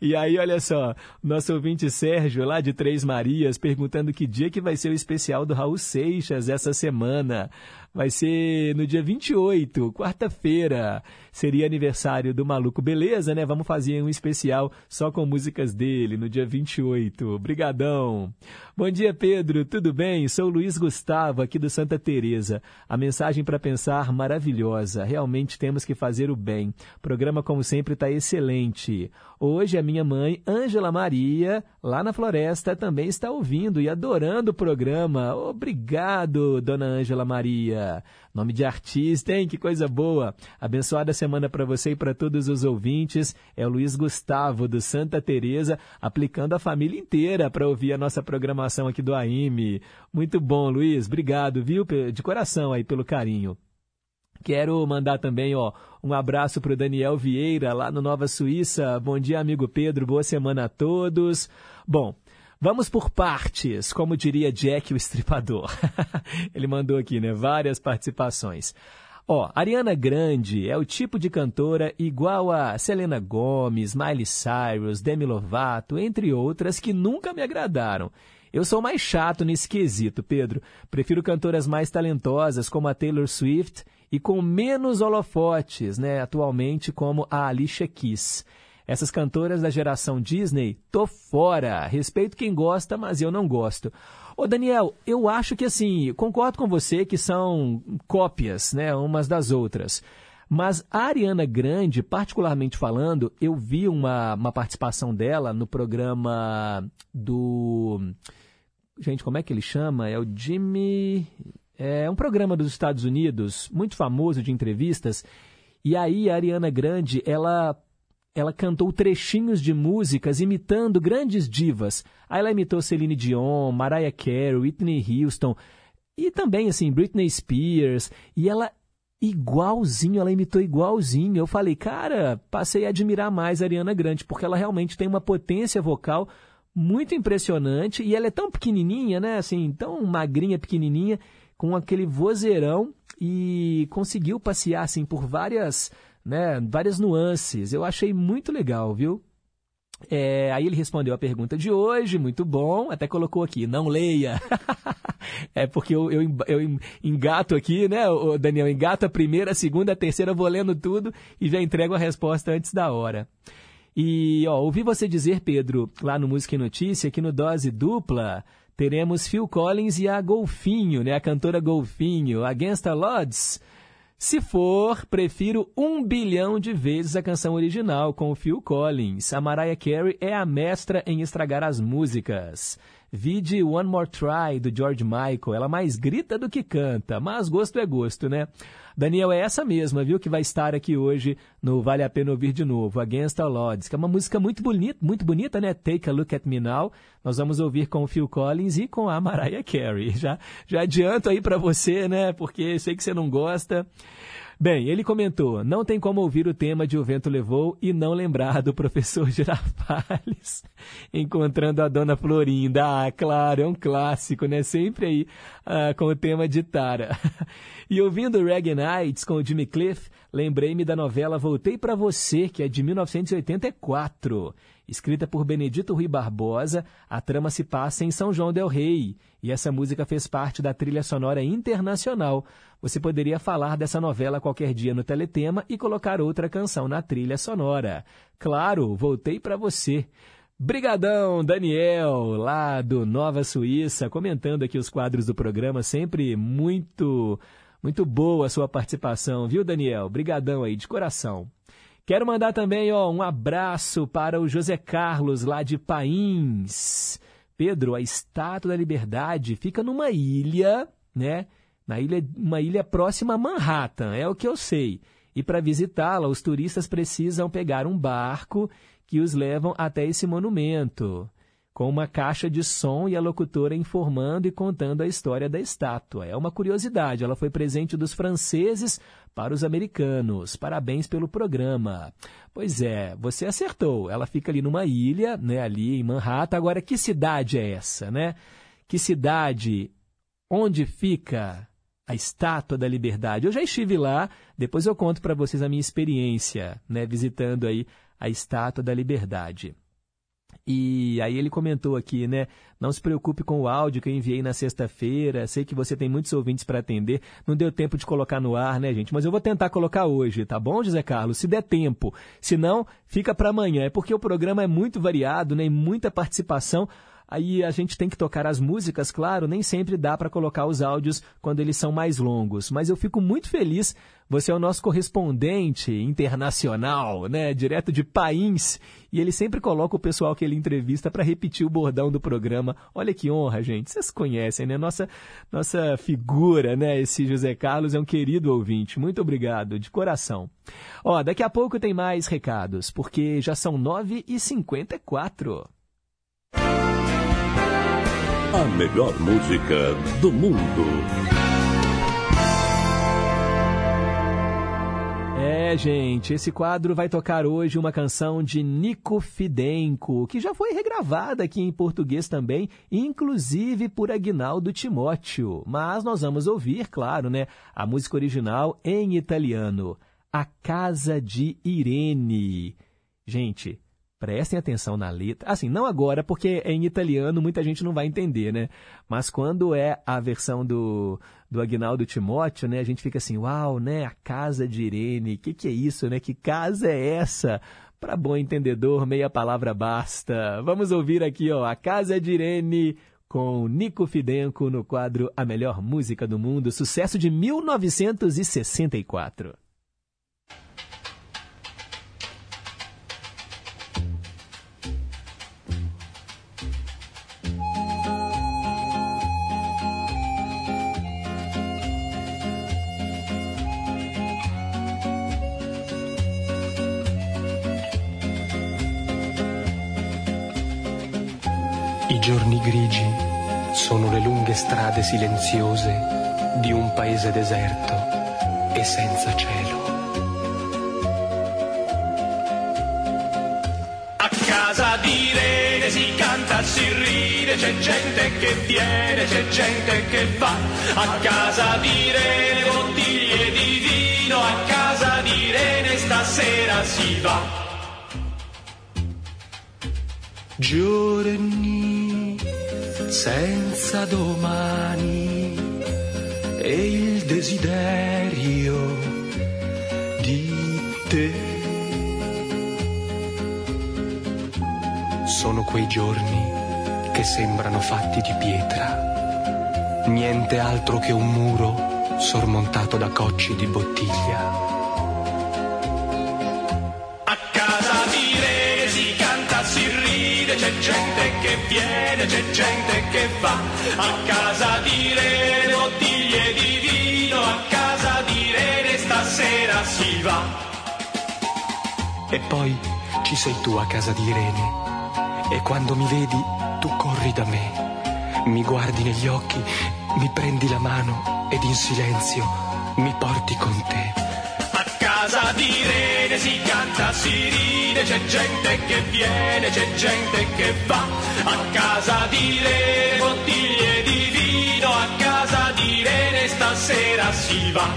E aí, olha só, nosso ouvinte Sérgio, lá de Três Marias, perguntando que dia que vai ser o especial do Raul Seixas essa semana. Vai ser no dia 28, quarta-feira. Seria aniversário do Maluco Beleza, né? Vamos fazer um especial só com músicas dele no dia 28. Brigadão. Bom dia, Pedro. Tudo bem? Sou Luiz Gustavo, aqui do Santa Teresa. A mensagem para pensar maravilhosa. Realmente temos que fazer o bem. O programa, como sempre, está excelente. Hoje a minha mãe, Ângela Maria, lá na floresta, também está ouvindo e adorando o programa. Obrigado, dona Ângela Maria. Nome de artista, hein? Que coisa boa. Abençoada semana para você e para todos os ouvintes. É o Luiz Gustavo, do Santa Teresa, aplicando a família inteira para ouvir a nossa programação aqui do AIME. Muito bom, Luiz. Obrigado, viu? De coração aí pelo carinho. Quero mandar também ó, um abraço para o Daniel Vieira, lá no Nova Suíça. Bom dia, amigo Pedro. Boa semana a todos. Bom, vamos por partes, como diria Jack o Estripador. [LAUGHS] Ele mandou aqui, né? Várias participações. Ó, Ariana Grande é o tipo de cantora igual a Selena Gomez, Miley Cyrus, Demi Lovato, entre outras, que nunca me agradaram. Eu sou mais chato nesse quesito, Pedro. Prefiro cantoras mais talentosas como a Taylor Swift e com menos holofotes, né, atualmente, como a Alicia Keys. Essas cantoras da geração Disney, tô fora. Respeito quem gosta, mas eu não gosto. Ô Daniel, eu acho que assim, concordo com você que são cópias, né, umas das outras. Mas a Ariana Grande, particularmente falando, eu vi uma, uma participação dela no programa do. Gente, como é que ele chama? É o Jimmy. É um programa dos Estados Unidos, muito famoso de entrevistas. E aí a Ariana Grande, ela ela cantou trechinhos de músicas imitando grandes divas. Aí ela imitou Celine Dion, Mariah Carey, Whitney Houston e também assim Britney Spears. E ela igualzinho, ela imitou igualzinho. Eu falei, cara, passei a admirar mais a Ariana Grande porque ela realmente tem uma potência vocal muito impressionante e ela é tão pequenininha, né? Assim, tão magrinha, pequenininha com aquele vozeirão e conseguiu passear assim por várias, né, várias nuances. Eu achei muito legal, viu? É, aí ele respondeu a pergunta de hoje, muito bom, até colocou aqui, não leia. [LAUGHS] é porque eu, eu, eu, engato aqui, né, o Daniel, engato a primeira, a segunda, a terceira, vou lendo tudo e já entrego a resposta antes da hora. E ó, ouvi você dizer, Pedro, lá no Música e Notícia, que no Dose Dupla teremos Phil Collins e a Golfinho, né? A cantora Golfinho, Against the Odds. Se for, prefiro um bilhão de vezes a canção original com o Phil Collins. A Mariah Carey é a mestra em estragar as músicas. Vide One More Try, do George Michael. Ela mais grita do que canta, mas gosto é gosto, né? Daniel, é essa mesma, viu, que vai estar aqui hoje no Vale a Pena Ouvir de Novo, Against All Odds, que é uma música muito bonita, muito bonita, né? Take a Look at Me Now. Nós vamos ouvir com o Phil Collins e com a Mariah Carey. [LAUGHS] Já, já adianto aí para você, né? Porque sei que você não gosta. Bem, ele comentou: não tem como ouvir o tema de O Vento Levou e não lembrar do professor [LAUGHS] Girafales encontrando a dona Florinda. Ah, claro, é um clássico, né? Sempre aí ah, com o tema de Tara. [LAUGHS] e ouvindo Reggae Nights com o Jimmy Cliff, lembrei-me da novela Voltei para Você, que é de 1984. Escrita por Benedito Rui Barbosa, a trama se passa em São João del Rei e essa música fez parte da trilha sonora internacional. Você poderia falar dessa novela qualquer dia no Teletema e colocar outra canção na trilha sonora. Claro, voltei para você. Brigadão, Daniel, lá do Nova Suíça, comentando aqui os quadros do programa, sempre muito, muito boa a sua participação, viu, Daniel? Brigadão aí, de coração. Quero mandar também ó, um abraço para o José Carlos, lá de Pains. Pedro, a Estátua da Liberdade fica numa ilha, né? Na ilha, uma ilha próxima a Manhattan, é o que eu sei. E para visitá-la, os turistas precisam pegar um barco que os levam até esse monumento, com uma caixa de som e a locutora informando e contando a história da estátua. É uma curiosidade, ela foi presente dos franceses para os americanos. Parabéns pelo programa. Pois é, você acertou. Ela fica ali numa ilha, né, ali em Manhattan. Agora, que cidade é essa, né? Que cidade onde fica a Estátua da Liberdade? Eu já estive lá, depois eu conto para vocês a minha experiência, né, visitando aí a Estátua da Liberdade. E aí ele comentou aqui, né? Não se preocupe com o áudio que eu enviei na sexta-feira. Sei que você tem muitos ouvintes para atender. Não deu tempo de colocar no ar, né, gente? Mas eu vou tentar colocar hoje, tá bom, José Carlos? Se der tempo. Se não, fica para amanhã. É porque o programa é muito variado, né? E muita participação. Aí a gente tem que tocar as músicas, claro, nem sempre dá para colocar os áudios quando eles são mais longos, mas eu fico muito feliz. Você é o nosso correspondente internacional, né, direto de País, e ele sempre coloca o pessoal que ele entrevista para repetir o bordão do programa. Olha que honra, gente. Vocês conhecem, né? Nossa nossa figura, né, esse José Carlos é um querido ouvinte. Muito obrigado, de coração. Ó, daqui a pouco tem mais recados, porque já são 9h54. A melhor música do mundo. É, gente, esse quadro vai tocar hoje uma canção de Nico Fidenco, que já foi regravada aqui em português também, inclusive por Agnaldo Timóteo. Mas nós vamos ouvir, claro, né, a música original em italiano, A Casa de Irene. Gente, Prestem atenção na letra. Assim, não agora, porque é em italiano, muita gente não vai entender, né? Mas quando é a versão do, do Agnaldo Timóteo, né? A gente fica assim, uau, né? A casa de Irene, o que, que é isso, né? Que casa é essa? Para bom entendedor, meia palavra basta. Vamos ouvir aqui, ó, A Casa de Irene, com Nico Fidenco no quadro A Melhor Música do Mundo, sucesso de 1964. Silenziose di un paese deserto e senza cielo. A casa di Rene si canta, si ride, c'è gente che viene, c'è gente che va. A casa di Rene bottiglie di vino, a casa di Rene stasera si va. Giorni senza domani e il desiderio di te. Sono quei giorni che sembrano fatti di pietra, niente altro che un muro sormontato da cocci di bottiglia. c'è gente che viene, c'è gente che va a casa di Rene, bottiglie di vino, a casa di Rene stasera si va. E poi ci sei tu a casa di Irene e quando mi vedi tu corri da me, mi guardi negli occhi, mi prendi la mano ed in silenzio mi porti con te casa di Si canta, si ride, c'è gente che viene, c'è gente che va. A casa di Rene bottiglie di vino, a casa di Rene stasera si va.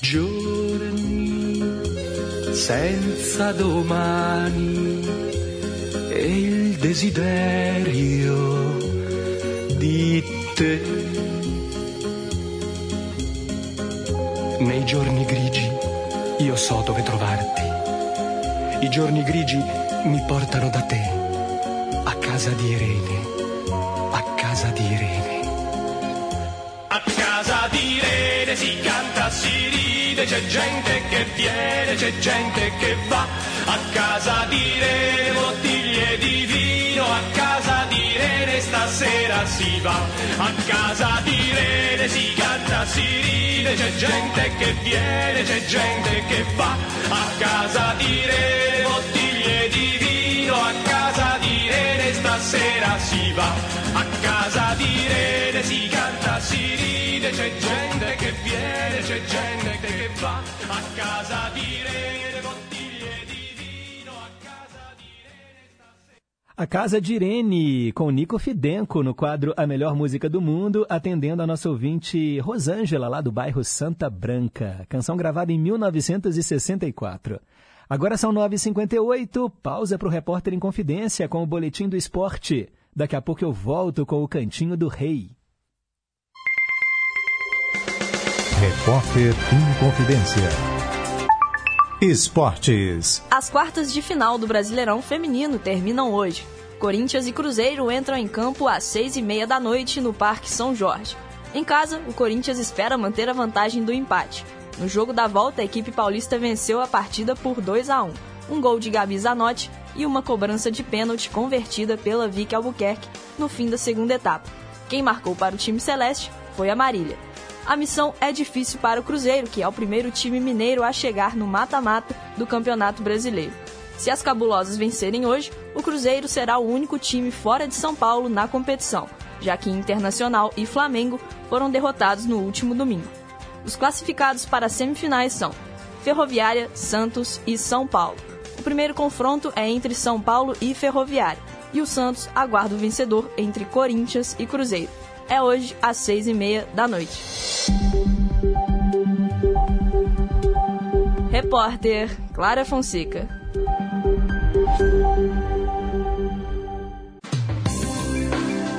Giorni senza domani e il desiderio di te Nei giorni grigi io so dove trovarti I giorni grigi mi portano da te, a casa di Irene, a casa di Irene. A casa di Irene si canta, si ride, c'è gente che viene, c'è gente che va. A casa di Irene bottiglie di vino, a casa di Irene stasera si va. A casa di Irene si canta, si ride, c'è gente che viene, c'è gente che va. A casa di Irene bottiglie di vino, a casa Irene stasera si va. A casa di Irene si canta, si ride, c'è gente che viene, c'è gente che va. A casa di A Casa de Irene, com Nico Fidenco, no quadro A Melhor Música do Mundo, atendendo a nossa ouvinte Rosângela, lá do bairro Santa Branca. Canção gravada em 1964. Agora são 9h58, pausa para o Repórter em Confidência com o Boletim do Esporte. Daqui a pouco eu volto com o Cantinho do Rei. Repórter em Confidência. Esportes. As quartas de final do Brasileirão Feminino terminam hoje. Corinthians e Cruzeiro entram em campo às seis e meia da noite no Parque São Jorge. Em casa, o Corinthians espera manter a vantagem do empate. No jogo da volta, a equipe paulista venceu a partida por 2 a 1 um gol de Gabi Zanotti e uma cobrança de pênalti convertida pela Vicky Albuquerque no fim da segunda etapa. Quem marcou para o time celeste foi a Marília. A missão é difícil para o Cruzeiro, que é o primeiro time mineiro a chegar no mata-mata do Campeonato Brasileiro. Se as cabulosas vencerem hoje, o Cruzeiro será o único time fora de São Paulo na competição, já que Internacional e Flamengo foram derrotados no último domingo. Os classificados para as semifinais são Ferroviária, Santos e São Paulo. O primeiro confronto é entre São Paulo e Ferroviária, e o Santos aguarda o vencedor entre Corinthians e Cruzeiro. É hoje às seis e meia da noite. Repórter Clara Fonseca.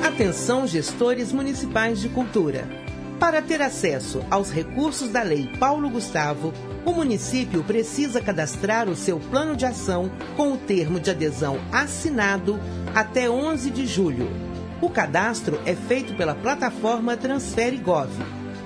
Atenção, gestores municipais de cultura. Para ter acesso aos recursos da Lei Paulo Gustavo, o município precisa cadastrar o seu plano de ação com o termo de adesão assinado até 11 de julho. O cadastro é feito pela plataforma Transfere Gov.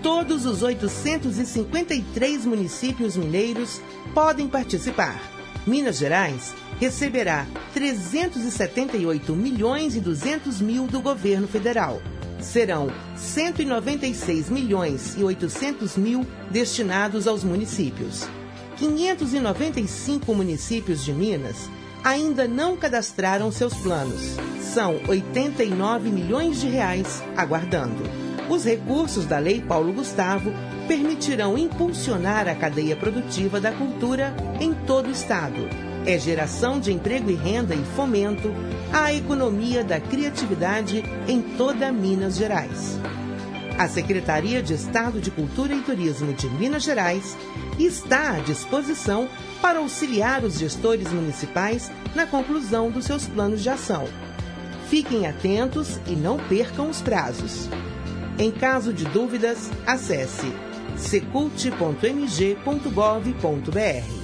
Todos os 853 municípios mineiros podem participar. Minas Gerais receberá 378 milhões e 200 mil do governo federal. Serão 196 milhões e 800 mil destinados aos municípios. 595 municípios de Minas ainda não cadastraram seus planos. São 89 milhões de reais aguardando. Os recursos da Lei Paulo Gustavo permitirão impulsionar a cadeia produtiva da cultura em todo o estado. É geração de emprego e renda e fomento à economia da criatividade em toda Minas Gerais. A Secretaria de Estado de Cultura e Turismo de Minas Gerais está à disposição para auxiliar os gestores municipais na conclusão dos seus planos de ação. Fiquem atentos e não percam os prazos. Em caso de dúvidas, acesse secult.mg.gov.br.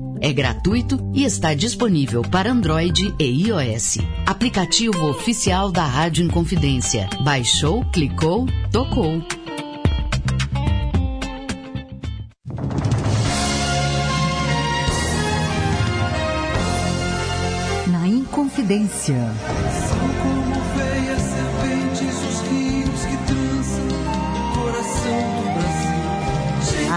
é gratuito e está disponível para Android e iOS. Aplicativo oficial da Rádio Inconfidência. Baixou, clicou, tocou. Na Inconfidência.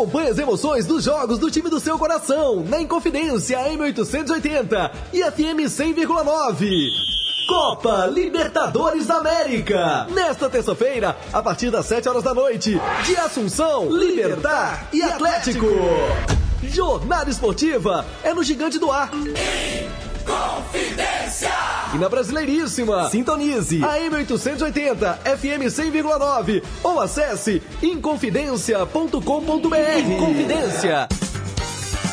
Acompanhe as emoções dos jogos do time do seu coração na Inconfidência M880 e FM 100,9. Copa Libertadores da América. Nesta terça-feira, a partir das 7 horas da noite, de Assunção, Libertar e Atlético. Jornada esportiva é no Gigante do Ar. Confidência. E na Brasileiríssima, sintonize a M880 FM 100,9 ou acesse inconfidencia.com.br. Inconfidência.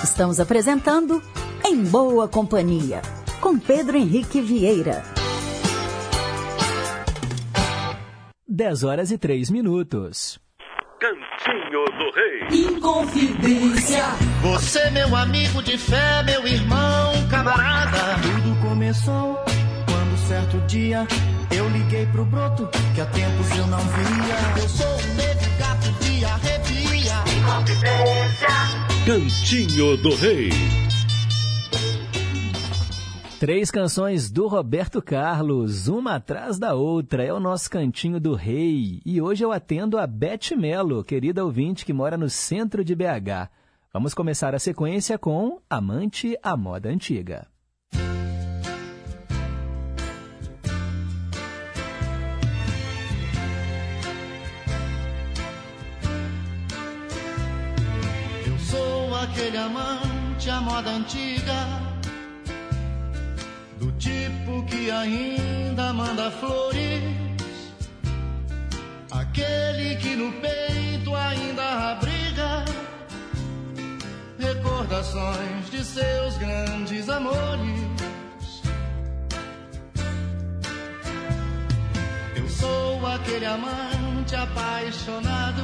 Estamos apresentando Em Boa Companhia, com Pedro Henrique Vieira. 10 horas e 3 minutos. Cantinho do Rei. Inconfidência. Você, meu amigo de fé, meu irmão, camarada. Tudo começou certo dia eu liguei pro broto que há tempos eu não via. Eu sou o negro gato de arrepia. Cantinho do Rei. Três canções do Roberto Carlos, uma atrás da outra, é o nosso cantinho do rei. E hoje eu atendo a Beth Melo, querida ouvinte que mora no centro de BH. Vamos começar a sequência com Amante à Moda Antiga. Aquele amante à moda antiga. Do tipo que ainda manda flores, aquele que no peito ainda abriga recordações de seus grandes amores. Eu sou aquele amante apaixonado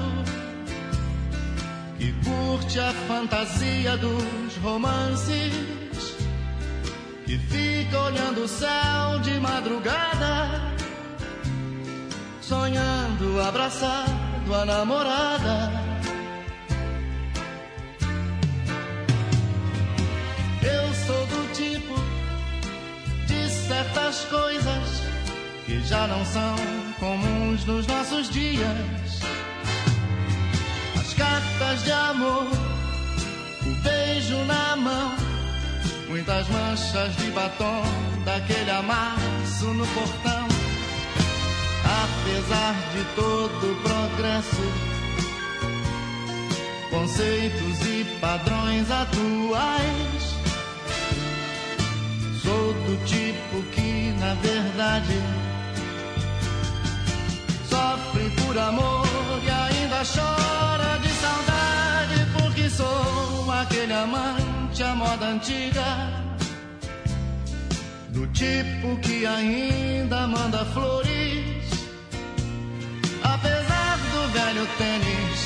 que curte a fantasia dos romances que fica olhando o céu de madrugada, sonhando abraçado a namorada. Eu sou do tipo de certas coisas que já não são comuns nos nossos dias. As cartas de amor, o beijo na mão Muitas manchas de batom daquele amasso no portão. Apesar de todo o progresso, conceitos e padrões atuais, sou do tipo que, na verdade, sofre por amor e ainda chora sou aquele amante à moda antiga. Do tipo que ainda manda flores, apesar do velho tênis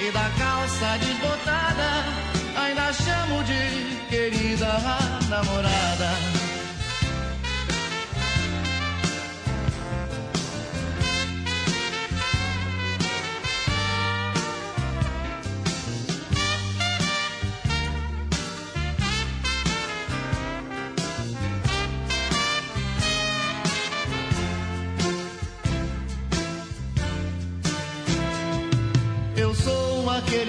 e da calça desbotada, ainda chamo de querida namorada.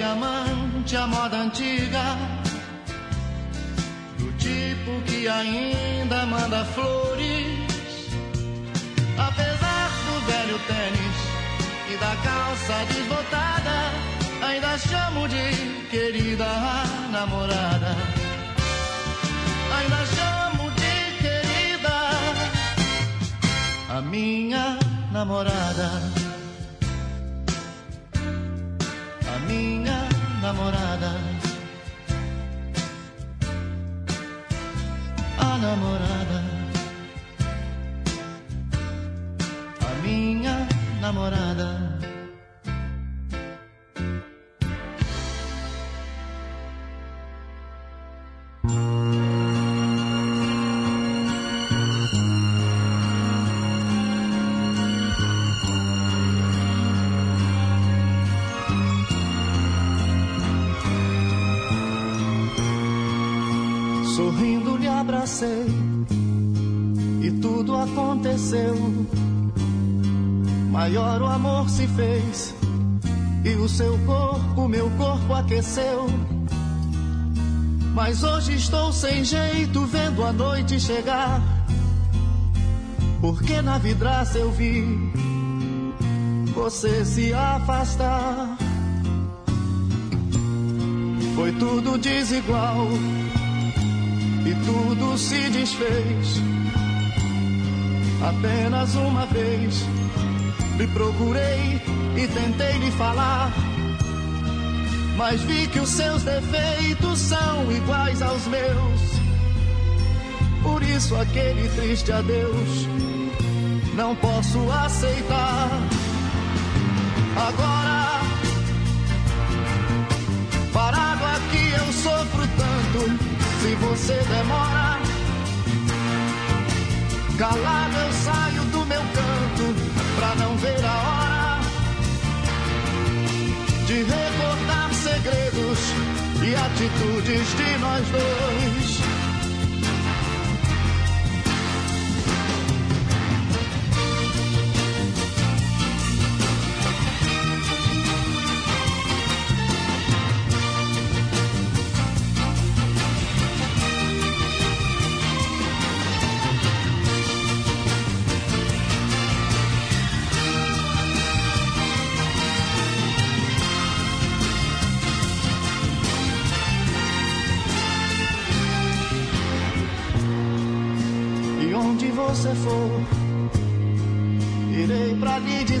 Amante à moda antiga, do tipo que ainda manda flores, apesar do velho tênis e da calça desbotada, ainda chamo de querida namorada. Ainda chamo de querida a minha namorada. a minha namorada. A namorada. A minha namorada. Maior o amor se fez e o seu corpo, meu corpo aqueceu. Mas hoje estou sem jeito vendo a noite chegar. Porque na vidraça eu vi você se afastar. Foi tudo desigual e tudo se desfez. Apenas uma vez lhe procurei e tentei lhe falar. Mas vi que os seus defeitos são iguais aos meus. Por isso, aquele triste adeus não posso aceitar. Agora, parado aqui, eu sofro tanto. Se você demora, calado eu saio pra não ver a hora de recordar segredos e atitudes de nós dois.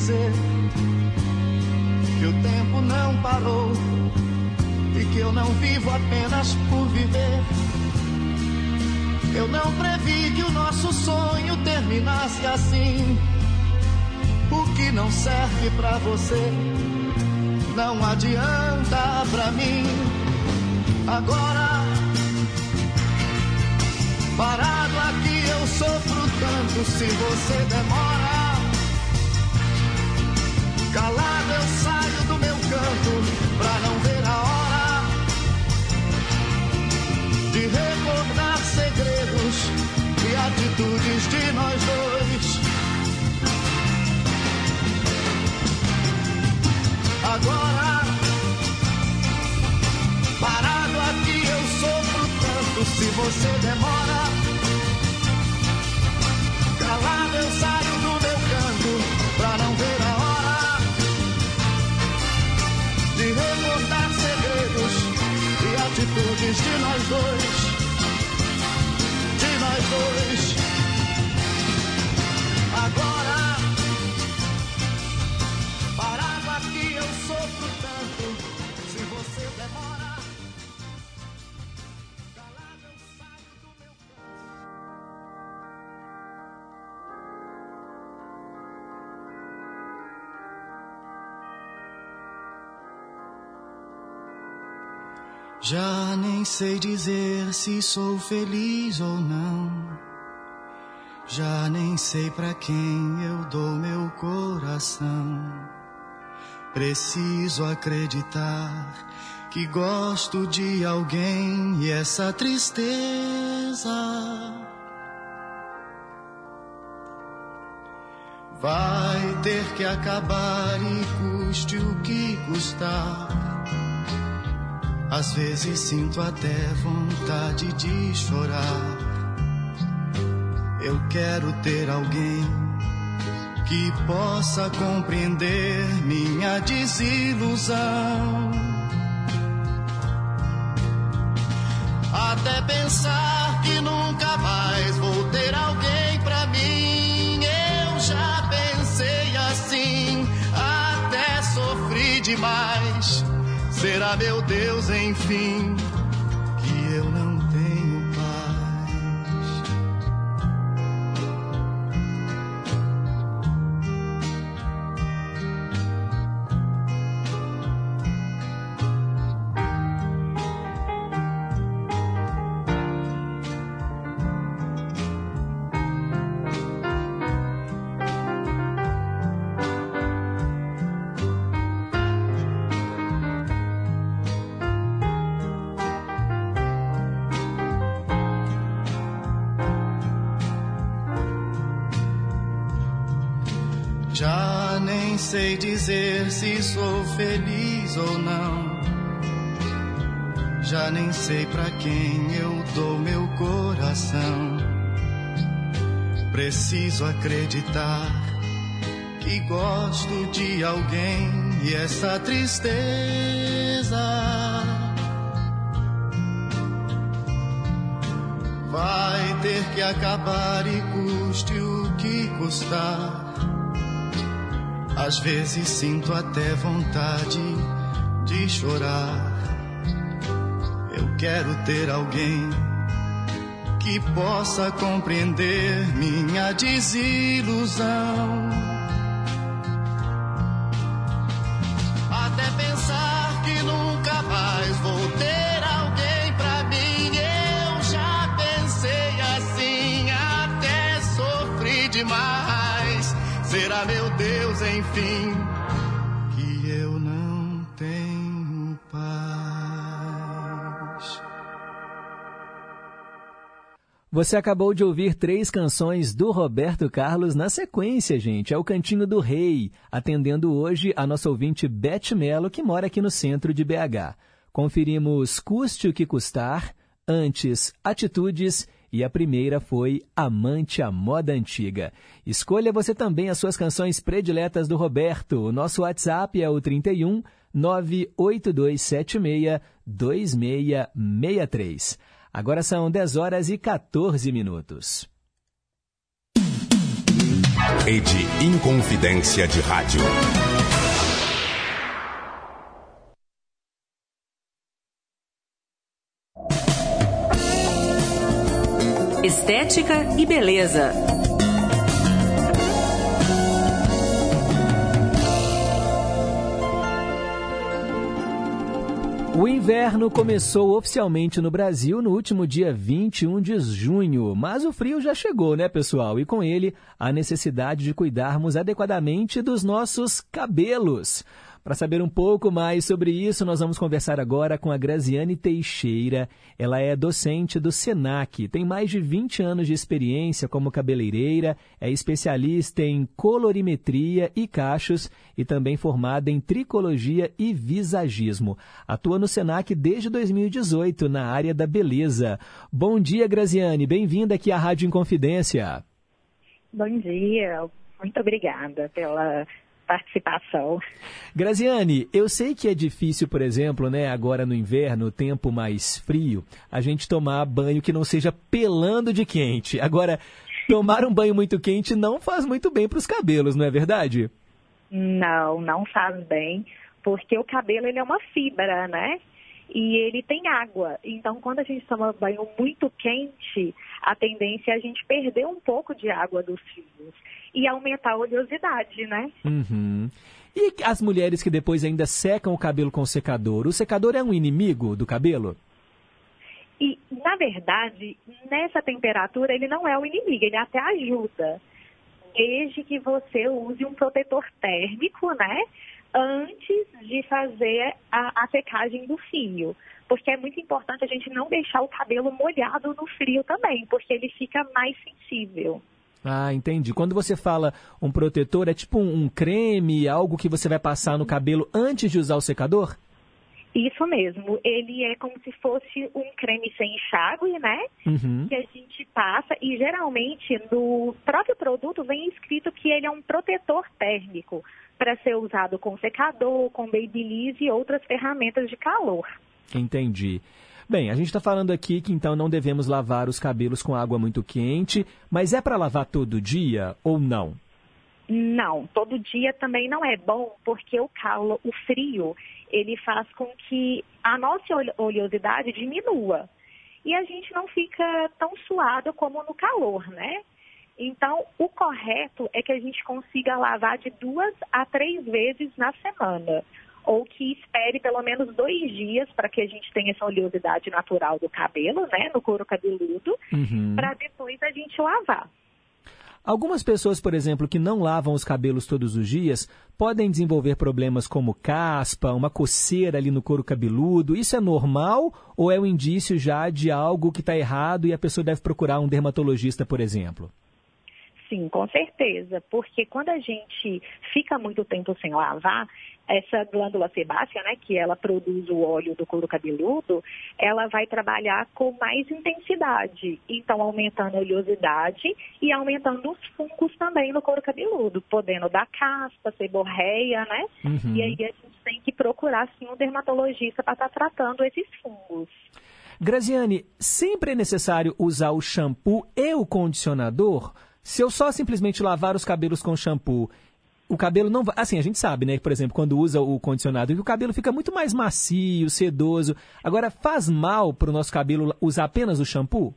Dizer que o tempo não parou e que eu não vivo apenas por viver. Eu não previ que o nosso sonho terminasse assim. O que não serve pra você não adianta pra mim. Agora, parado aqui, eu sofro tanto se você demora. Calado eu saio do meu canto pra não ver a hora de recordar segredos e atitudes de nós dois. Agora, parado aqui, eu sofro tanto se você demora. Calado eu saio de nós dois. De Já nem sei dizer se sou feliz ou não. Já nem sei pra quem eu dou meu coração. Preciso acreditar que gosto de alguém e essa tristeza vai ter que acabar e custe o que custar. Às vezes sinto até vontade de chorar. Eu quero ter alguém que possa compreender minha desilusão. Até pensar que nunca mais vou ter alguém pra mim. Eu já pensei assim, até sofri demais. Será meu Deus, enfim, Já nem sei dizer se sou feliz ou não. Já nem sei para quem eu dou meu coração. Preciso acreditar que gosto de alguém e essa tristeza vai ter que acabar e custe o que custar. Às vezes sinto até vontade de chorar. Eu quero ter alguém que possa compreender minha desilusão. Enfim, que eu não tenho paz. Você acabou de ouvir três canções do Roberto Carlos na sequência, gente. É o Cantinho do Rei, atendendo hoje a nossa ouvinte Beth Mello, que mora aqui no centro de BH. Conferimos Custe o que Custar, antes Atitudes e a primeira foi Amante à Moda Antiga. Escolha você também as suas canções prediletas do Roberto. O nosso WhatsApp é o 31 98276 2663. Agora são 10 horas e 14 minutos. Rede Inconfidência de Rádio. Estética e beleza. O inverno começou oficialmente no Brasil no último dia 21 de junho, mas o frio já chegou, né, pessoal? E com ele, a necessidade de cuidarmos adequadamente dos nossos cabelos. Para saber um pouco mais sobre isso, nós vamos conversar agora com a Graziane Teixeira. Ela é docente do SENAC, tem mais de 20 anos de experiência como cabeleireira, é especialista em colorimetria e cachos e também formada em tricologia e visagismo. Atua no SENAC desde 2018 na área da beleza. Bom dia, Graziane. Bem-vinda aqui à Rádio Inconfidência. Bom dia. Muito obrigada pela participação. Graziane, eu sei que é difícil, por exemplo, né, agora no inverno, tempo mais frio, a gente tomar banho que não seja pelando de quente. Agora, tomar um banho muito quente não faz muito bem para os cabelos, não é verdade? Não, não faz bem, porque o cabelo ele é uma fibra, né? E ele tem água. Então, quando a gente toma banho muito quente, a tendência é a gente perder um pouco de água dos fios e aumentar a oleosidade, né? Uhum. E as mulheres que depois ainda secam o cabelo com o secador, o secador é um inimigo do cabelo? E, na verdade, nessa temperatura ele não é o inimigo, ele até ajuda. Desde que você use um protetor térmico, né? Antes de fazer a, a secagem do fio. Porque é muito importante a gente não deixar o cabelo molhado no frio também, porque ele fica mais sensível. Ah, entendi. Quando você fala um protetor, é tipo um, um creme, algo que você vai passar no cabelo antes de usar o secador? Isso mesmo. Ele é como se fosse um creme sem enxágue, né? Uhum. Que a gente passa e geralmente no próprio produto vem escrito que ele é um protetor térmico para ser usado com secador, com babyliss e outras ferramentas de calor. Entendi. Bem, a gente está falando aqui que então não devemos lavar os cabelos com água muito quente, mas é para lavar todo dia ou não? Não, todo dia também não é bom, porque o calor, o frio, ele faz com que a nossa oleosidade diminua. E a gente não fica tão suado como no calor, né? Então, o correto é que a gente consiga lavar de duas a três vezes na semana ou que espere pelo menos dois dias para que a gente tenha essa oleosidade natural do cabelo, né, no couro cabeludo, Uhum. para depois a gente lavar. Algumas pessoas, por exemplo, que não lavam os cabelos todos os dias, podem desenvolver problemas como caspa, uma coceira ali no couro cabeludo. Isso é normal ou é um indício já de algo que está errado e a pessoa deve procurar um dermatologista, por exemplo? Sim, com certeza, porque quando a gente fica muito tempo sem lavar, essa glândula sebácea, né, que ela produz o óleo do couro cabeludo, ela vai trabalhar com mais intensidade, então aumentando a oleosidade e aumentando os fungos também no couro cabeludo, podendo dar caspa, seborreia, né? Uhum. E aí a gente tem que procurar sim um dermatologista para estar tratando esses fungos. Graziane, sempre é necessário usar o shampoo e o condicionador? Se eu só simplesmente lavar os cabelos com shampoo, o cabelo não vai. Assim, a gente sabe, né? Por exemplo, quando usa o condicionador, que o cabelo fica muito mais macio, sedoso. Agora, faz mal para o nosso cabelo usar apenas o shampoo?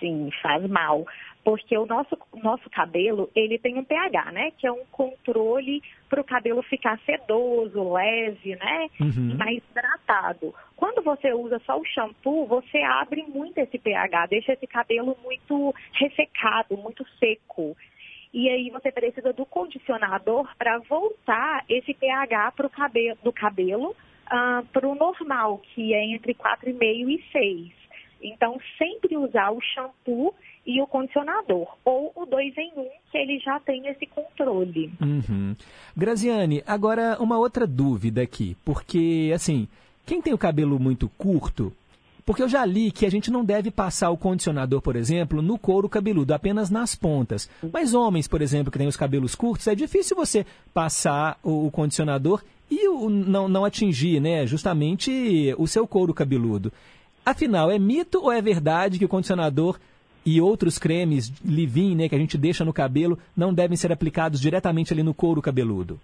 Sim, faz mal. Porque o nosso, nosso cabelo, ele tem um pH, né? Que é um controle para o cabelo ficar sedoso, leve, né? Uhum. Mais hidratado. Quando você usa só o shampoo, você abre muito esse pH, deixa esse cabelo muito ressecado, muito seco. E aí você precisa do condicionador para voltar esse pH pro cabelo, do cabelo para o normal, que é entre 4,5 e 6. Então, sempre usar o shampoo e o condicionador, ou o dois em um, que ele já tem esse controle. Uhum. Graziane, agora uma outra dúvida aqui, porque assim, quem tem o cabelo muito curto, porque eu já li que a gente não deve passar o condicionador, por exemplo, no couro cabeludo, apenas nas pontas. Mas homens, por exemplo, que têm os cabelos curtos, é difícil você passar o, condicionador e o, não, não atingir, né, justamente o seu couro cabeludo. Afinal, é mito ou é verdade que o condicionador e outros cremes leave-in, né, que a gente deixa no cabelo, não devem ser aplicados diretamente ali no couro cabeludo?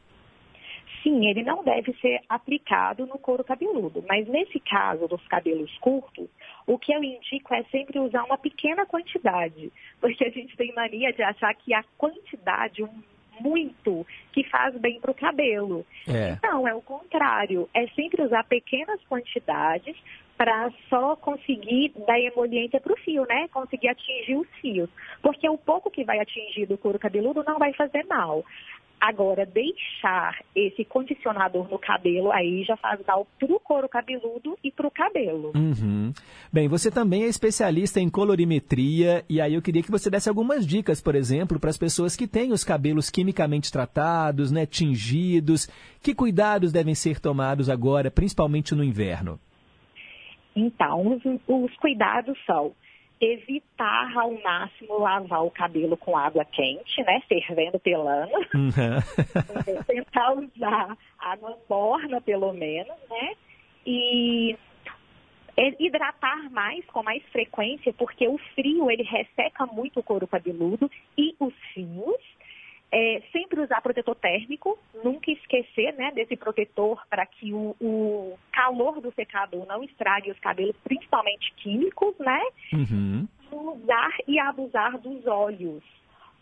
Sim, ele não deve ser aplicado no couro cabeludo, mas nesse caso dos cabelos curtos, o que eu indico é sempre usar uma pequena quantidade, porque a gente tem mania de achar que a quantidade, um muito, que faz bem para o cabelo. É. Então, é o contrário, é sempre usar pequenas quantidades para só conseguir dar emoliência para o fio, né? Conseguir atingir os fios. Porque o pouco que vai atingir do couro cabeludo não vai fazer mal. Agora, deixar esse condicionador no cabelo aí já faz mal para o couro cabeludo e para o cabelo. Uhum. Bem, você também é especialista em colorimetria e aí eu queria que você desse algumas dicas, por exemplo, para as pessoas que têm os cabelos quimicamente tratados, né, tingidos. Que cuidados devem ser tomados agora, principalmente no inverno? Então, os, os cuidados são evitar ao máximo lavar o cabelo com água quente, né? Fervendo pelando. [LAUGHS] Uhum. [LAUGHS] Tentar usar água morna, pelo menos, né? E hidratar mais, com mais frequência, porque o frio, ele resseca muito o couro cabeludo e os fios. É, sempre usar protetor térmico, nunca esquecer né, desse protetor para que o, o, calor do secador não estrague os cabelos, principalmente químicos, né? Uhum. Usar e abusar dos óleos.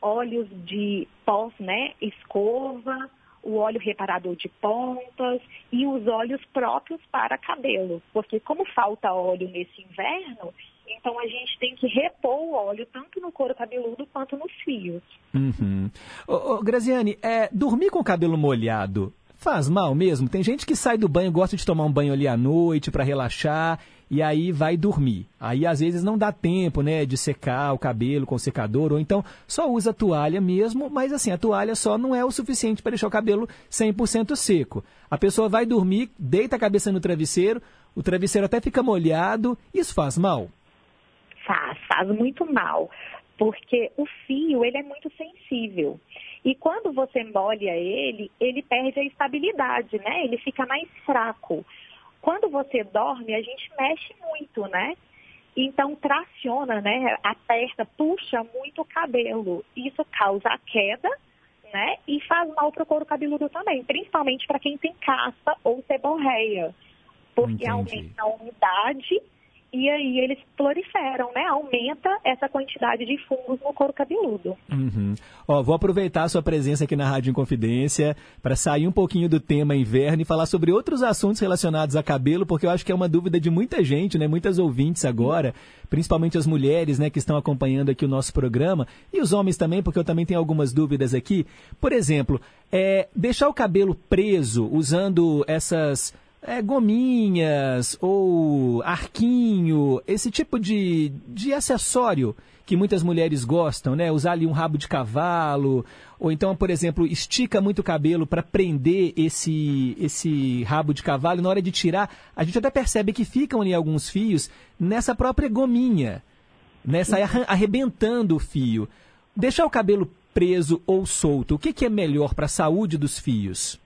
Óleos de pós, né? Escova, o óleo reparador de pontas e os óleos próprios para cabelo. Porque como falta óleo nesse inverno, então a gente tem que repor o óleo tanto no couro cabeludo quanto nos fios. Uhum. Ô, ô, Graziane, é, dormir com o cabelo molhado faz mal mesmo? Tem gente que sai do banho, gosta de tomar um banho ali à noite para relaxar e aí vai dormir. Aí às vezes não dá tempo, né, de secar o cabelo com o secador ou então só usa toalha mesmo, mas assim, a toalha só não é o suficiente para deixar o cabelo 100% seco. A pessoa vai dormir, deita a cabeça no travesseiro, o travesseiro até fica molhado, isso faz mal? Faz, faz muito mal, porque o fio ele é muito sensível. E quando você molha ele, ele perde a estabilidade, né? Ele fica mais fraco. Quando você dorme, a gente mexe muito, né? Então traciona, né? Aperta, puxa muito o cabelo. Isso causa a queda, né? E faz mal para o couro cabeludo também, principalmente para quem tem caspa ou seborreia, porque Entendi. aumenta a umidade e aí eles proliferam, né? Aumenta essa quantidade de fungos no couro cabeludo. Uhum. Ó, vou aproveitar a sua presença aqui na Rádio Inconfidência para sair um pouquinho do tema inverno e falar sobre outros assuntos relacionados a cabelo, porque eu acho que é uma dúvida de muita gente, né? Muitas ouvintes agora, principalmente as mulheres, né, que estão acompanhando aqui o nosso programa e os homens também, porque eu também tenho algumas dúvidas aqui. Por exemplo, é, deixar o cabelo preso usando essas é, gominhas ou arquinho, esse tipo de, de acessório que muitas mulheres gostam, né? Usar ali um rabo de cavalo, ou então, por exemplo, estica muito o cabelo para prender esse, esse rabo de cavalo e na hora de tirar, a gente até percebe que ficam ali alguns fios nessa própria gominha, né? Sai arrebentando o fio. Deixar o cabelo preso ou solto, o que, que é melhor para a saúde dos fios?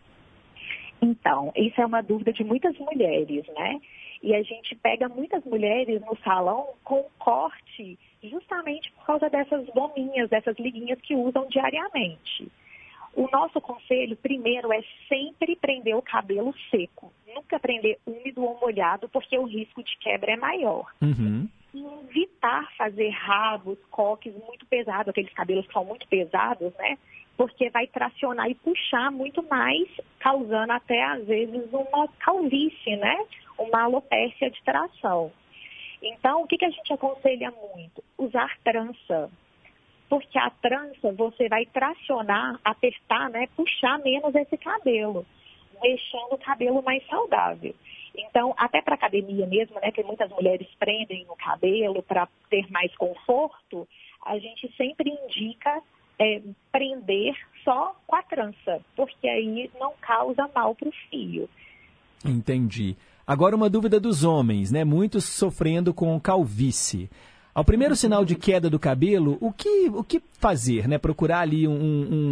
Então, isso é uma dúvida de muitas mulheres, né? E a gente pega muitas mulheres no salão com corte justamente por causa dessas gominhas, dessas liguinhas que usam diariamente. O nosso conselho, primeiro, é sempre prender o cabelo seco. Nunca prender úmido ou molhado, porque o risco de quebra é maior. Uhum. E evitar fazer rabos, coques muito pesados, aqueles cabelos que são muito pesados, né? Porque vai tracionar e puxar muito mais, causando até às vezes uma calvície, né? Uma alopécia de tração. Então, o que, que a gente aconselha muito? Usar trança. Porque a trança você vai tracionar, apertar, né? Puxar menos esse cabelo, deixando o cabelo mais saudável. Então, até para academia mesmo, né, que muitas mulheres prendem no cabelo para ter mais conforto, a gente sempre indica é, prender só com a trança, porque aí não causa mal para o fio. Entendi. Agora uma dúvida dos homens, né? Muitos sofrendo com calvície. Ao primeiro sinal de queda do cabelo, o que, o que fazer, né? Procurar ali um,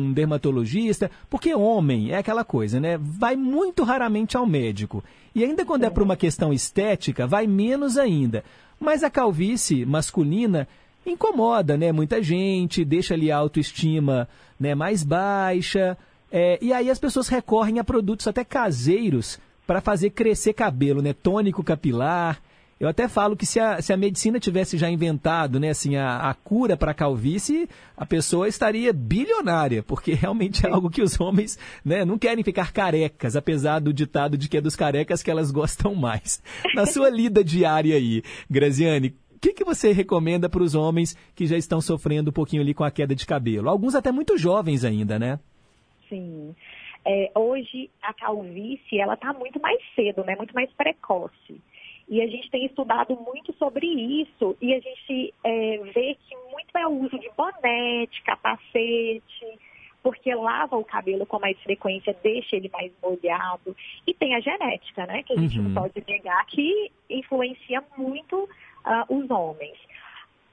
um dermatologista, porque homem é aquela coisa, né? Vai muito raramente ao médico. E ainda quando é por uma questão estética, vai menos ainda. Mas a calvície masculina incomoda, né? Muita gente, deixa ali a autoestima né, mais baixa. É, e aí as pessoas recorrem a produtos até caseiros para fazer crescer cabelo, né? Tônico capilar. Eu até falo que se a, se a medicina tivesse já inventado né, assim, a, a cura para a calvície, a pessoa estaria bilionária, porque [LAUGHS] realmente é algo que os homens né, não querem ficar carecas, apesar do ditado de que é dos carecas que elas gostam mais. Na sua lida diária aí, Graziane, que, que você recomenda para os homens que já estão sofrendo um pouquinho ali com a queda de cabelo? Alguns até muito jovens ainda, né? Sim. É, hoje a calvície ela está muito mais cedo, né? Muito mais precoce. E a gente tem estudado muito sobre isso e a gente é, vê que muito é o uso de bonete, capacete, porque lava o cabelo com mais frequência, deixa ele mais molhado. E tem a genética, né? Que a gente uhum. não pode negar que influencia muito uh, os homens.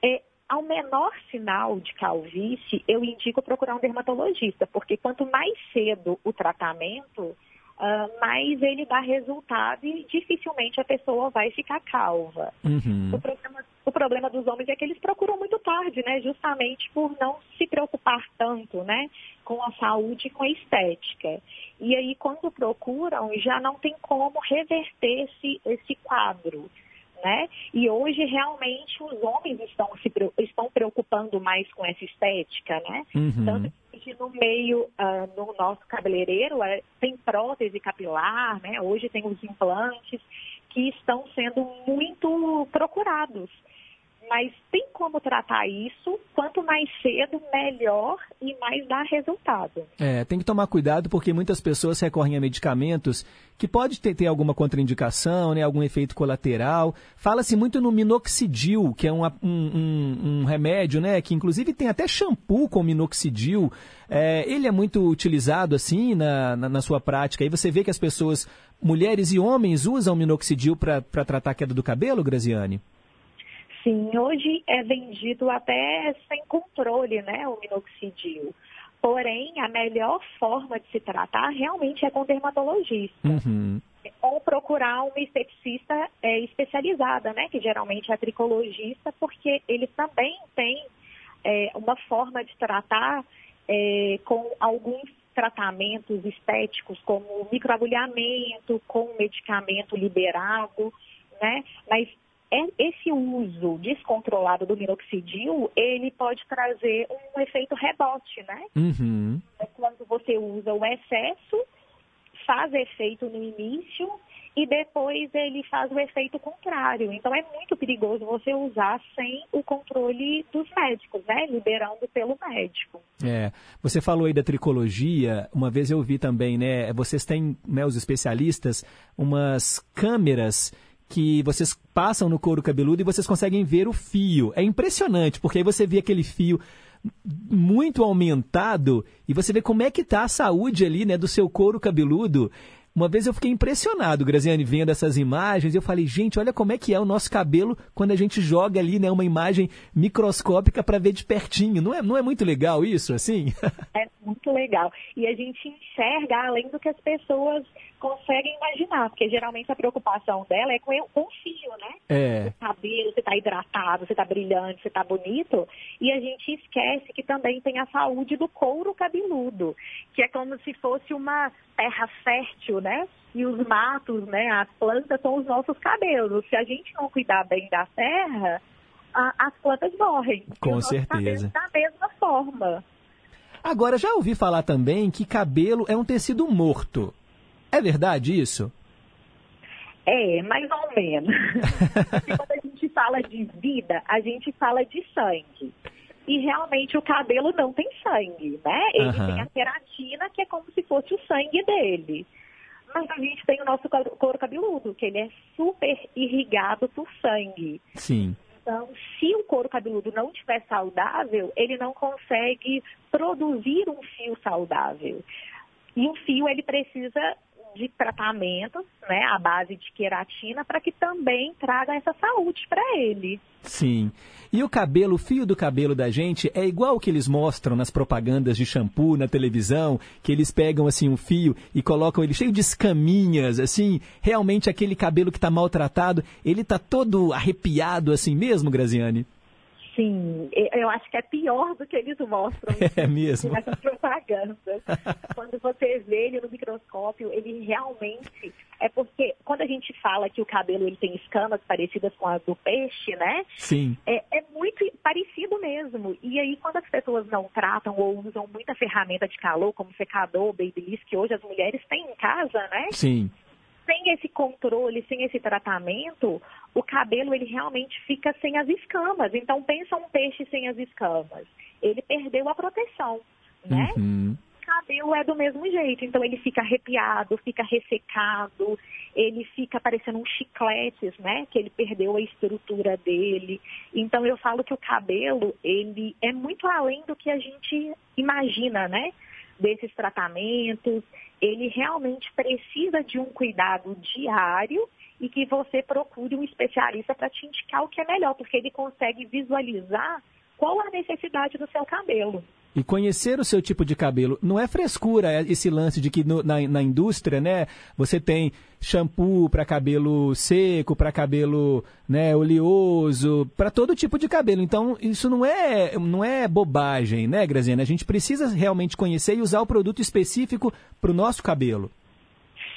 É, ao menor sinal de calvície, eu indico procurar um dermatologista, porque quanto mais cedo o tratamento, uh, mais ele dá resultado e dificilmente a pessoa vai ficar calva. Uhum. O, problema, o, problema, dos homens é que eles procuram muito tarde, né? Justamente por não se preocupar tanto, né? Com a saúde e com a estética. E aí, quando procuram, já não tem como reverter esse, esse quadro né? E hoje realmente os homens estão se estão preocupando mais com essa estética, né? Uhum. Tanto que no meio, uh, no nosso cabeleireiro, uh, tem prótese capilar, né? Hoje tem os implantes que estão sendo muito procurados mas tem como tratar isso. Quanto mais cedo, melhor e mais dá resultado. É, tem que tomar cuidado porque muitas pessoas recorrem a medicamentos que pode ter, ter alguma contraindicação, né, algum efeito colateral. Fala-se muito no minoxidil, que é um, um, um, remédio, né, que inclusive tem até shampoo com minoxidil. É, ele é muito utilizado assim na, na, na sua prática. Aí você vê que as pessoas, mulheres e homens, usam minoxidil para tratar a queda do cabelo, Graziane? Sim, hoje é vendido até sem controle, né, o minoxidil. Porém, a melhor forma de se tratar realmente é com dermatologista. Uhum. Ou procurar uma esteticista é, especializada, né, que geralmente é tricologista, porque eles também têm é, uma forma de tratar é, com alguns tratamentos estéticos, como microagulhamento, com medicamento liberado, né? Mas é, esse uso descontrolado do minoxidil, ele pode trazer um efeito rebote, né? Uhum. É quando você usa o excesso, faz efeito no início e depois ele faz o efeito contrário. Então é muito perigoso você usar sem o controle dos médicos, né? Liberando pelo médico. É, você falou aí da tricologia, uma vez eu vi também, né? Vocês têm, né, os especialistas, umas câmeras que vocês passam no couro cabeludo e vocês conseguem ver o fio. É impressionante, porque aí você vê aquele fio muito aumentado e você vê como é que tá a saúde ali, né, do seu couro cabeludo. Uma vez eu fiquei impressionado, Graziane, vendo essas imagens. Eu falei, gente, olha como é que é o nosso cabelo quando a gente joga ali, né, uma imagem microscópica para ver de pertinho. Não é, não é muito legal isso, assim? [LAUGHS] É muito legal. E a gente enxerga além do que as pessoas conseguem imaginar, porque geralmente a preocupação dela é com, com o fio, né? É. O cabelo, você tá hidratado, você tá brilhante, você tá bonito. E a gente esquece que também tem a saúde do couro cabeludo, que é como se fosse uma terra fértil, né? E os matos, né? As plantas são os nossos cabelos. Se a gente não cuidar bem da terra, a, as plantas morrem. Com certeza. Da mesma forma. Agora, já ouvi falar também que cabelo é um tecido morto. É verdade isso? É, mais ou menos. [LAUGHS] Quando a gente fala de vida, a gente fala de sangue. E realmente o cabelo não tem sangue, né? Ele Aham. tem a queratina, que é como se fosse o sangue dele. Mas a gente tem o nosso couro couro cabeludo, que ele é super irrigado por sangue. Sim. Então, se o couro cabeludo não estiver saudável, ele não consegue produzir um fio saudável. E o fio, ele precisa de tratamentos, né, à base de queratina, para que também traga essa saúde para ele. Sim. E o cabelo, o fio do cabelo da gente é igual o que eles mostram nas propagandas de shampoo na televisão, que eles pegam assim um fio e colocam ele cheio de escaminhas, assim, realmente aquele cabelo que está maltratado, ele tá todo arrepiado assim mesmo, Graziane? Sim, e- eu acho que é pior do que eles mostram [LAUGHS] É mesmo. nessas propagandas. [LAUGHS] Quando você vê ele no microscópio, ele realmente é porque quando a gente fala que o cabelo ele tem escamas parecidas com as do peixe, né? Sim. É, é muito parecido mesmo. E aí, quando as pessoas não tratam ou usam muita ferramenta de calor, como secador, babyliss, que hoje as mulheres têm em casa, né? Sim. Sem esse controle, sem esse tratamento, o cabelo ele realmente fica sem as escamas. Então, pensa um peixe sem as escamas. Ele perdeu a proteção, né? Uhum. O cabelo é do mesmo jeito. Então, ele fica arrepiado, fica ressecado, ele fica parecendo um chicletes, né? Que ele perdeu a estrutura dele. Então, eu falo que o cabelo, ele é muito além do que a gente imagina, né? Desses tratamentos. Ele realmente precisa de um cuidado diário e que você procure um especialista para te indicar o que é melhor, porque ele consegue visualizar qual a necessidade do seu cabelo. E conhecer o seu tipo de cabelo não é frescura é esse lance de que no- na, na indústria, né, você tem shampoo para cabelo seco, para cabelo, né, oleoso, para todo tipo de cabelo. Então, isso não é não é bobagem, né, Graziana? A gente precisa realmente conhecer e usar o produto específico para o nosso cabelo.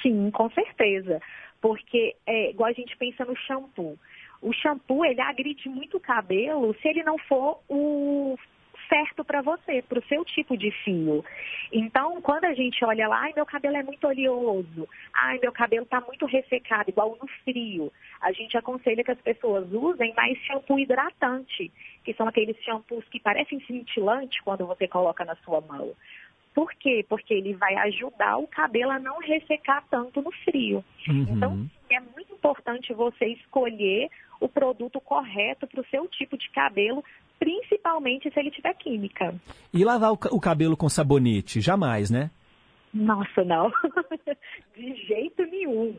Sim, com certeza. Porque, é, igual a gente pensa no shampoo. O shampoo, ele agride muito o cabelo se ele não for o certo para você, para o seu tipo de fio. Então, quando a gente olha lá, ai, meu cabelo é muito oleoso, ai, meu cabelo está muito ressecado, igual no frio, a gente aconselha que as pessoas usem mais shampoo hidratante, que são aqueles shampoos que parecem cintilante quando você coloca na sua mão. Por quê? Porque ele vai ajudar o cabelo a não ressecar tanto no frio. Então, é muito importante você escolher o produto correto para o seu tipo de cabelo, principalmente se ele tiver química. E lavar o, ca- o cabelo com sabonete, jamais, né? Nossa, não. [LAUGHS] De jeito nenhum.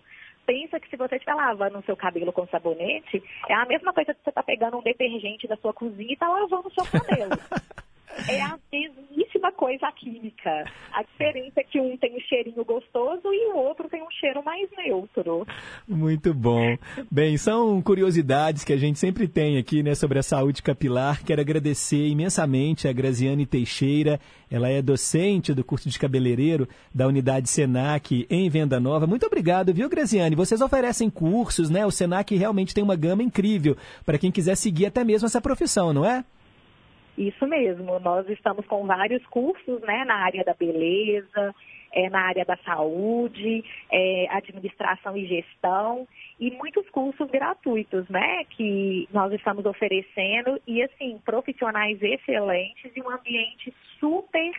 Pensa que se você estiver lavando o seu cabelo com sabonete, é a mesma coisa que você está pegando um detergente da sua cozinha e está lavando o seu cabelo. [LAUGHS] é a mesmíssima coisa a química. A diferença é que um tem um cheirinho gostoso e o outro tem um cheiro mais neutro. Muito bom. Bem, são curiosidades que a gente sempre tem aqui, né, sobre a saúde capilar. Quero agradecer imensamente a Graziane Teixeira. Ela é docente do curso de cabeleireiro da unidade Senac em Venda Nova. Muito obrigado, viu, Graziane? Vocês oferecem cursos, né? O Senac realmente tem uma gama incrível para quem quiser seguir até mesmo essa profissão, não é? Isso mesmo, nós estamos com vários cursos né, na área da beleza, é, na área da saúde, é, administração e gestão, e muitos cursos gratuitos, né, que nós estamos oferecendo, e assim, profissionais excelentes e um ambiente super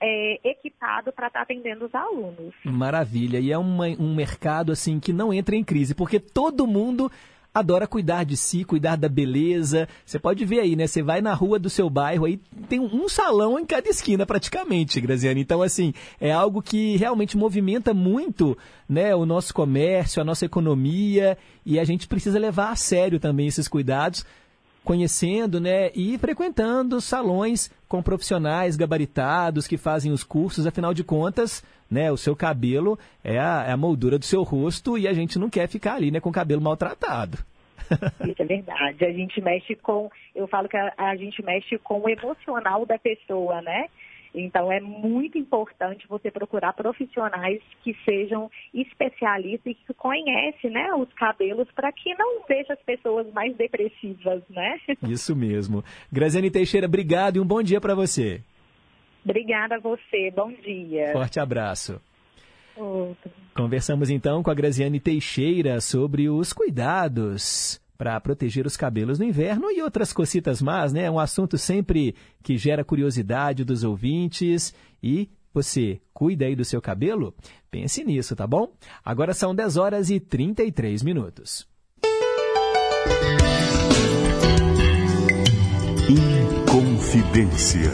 é, equipado para estar tá atendendo os alunos. Maravilha. E é uma, um mercado assim que não entra em crise, porque todo mundo adora cuidar de si, cuidar da beleza. Você pode ver aí, né? Você vai na rua do seu bairro, aí tem um salão em cada esquina praticamente, Graziane. Então, assim, é algo que realmente movimenta muito né, o nosso comércio, a nossa economia, e a gente precisa levar a sério também esses cuidados conhecendo né, e frequentando salões com profissionais gabaritados que fazem os cursos, afinal de contas, né, o seu cabelo é a, é a moldura do seu rosto e a gente não quer ficar ali né, com o cabelo maltratado. [LAUGHS] Isso é verdade. A gente mexe com, eu falo que a, a gente mexe com o emocional da pessoa, né? Então, é muito importante você procurar profissionais que sejam especialistas e que conhecem né, os cabelos para que não deixe as pessoas mais depressivas, né? [LAUGHS] Isso mesmo. Graziane Teixeira, obrigado e um bom dia para você. Obrigada a você. Bom dia. Forte abraço. Outro. Conversamos então com a Graziane Teixeira sobre os cuidados para proteger os cabelos no inverno e outras cocitas más, né? Um assunto sempre que gera curiosidade dos ouvintes e você cuida aí do seu cabelo? Pense nisso, tá bom? Agora são 10 horas e 33 minutos. Inconfidência.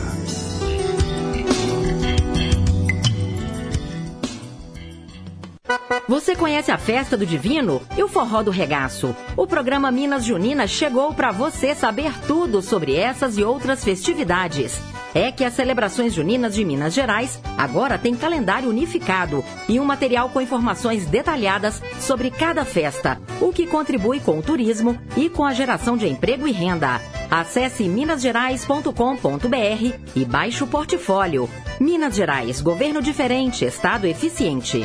Você conhece a Festa do Divino e o Forró do Regaço? O programa Minas Juninas chegou para você saber tudo sobre essas e outras festividades. É que as celebrações juninas de Minas Gerais agora têm calendário unificado e um material com informações detalhadas sobre cada festa, o que contribui com o turismo e com a geração de emprego e renda. Acesse minasgerais.com.br e baixe o portfólio. Minas Gerais, governo diferente, estado eficiente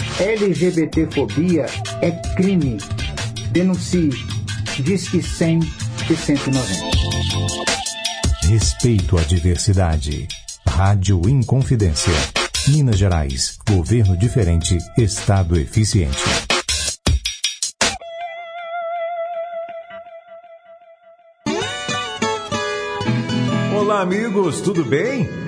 LGBTfobia é crime. Denuncie. Disque 100 e 190. Respeito à diversidade. Rádio Inconfidência. Minas Gerais. Governo diferente. Estado eficiente. Olá, amigos, tudo bem?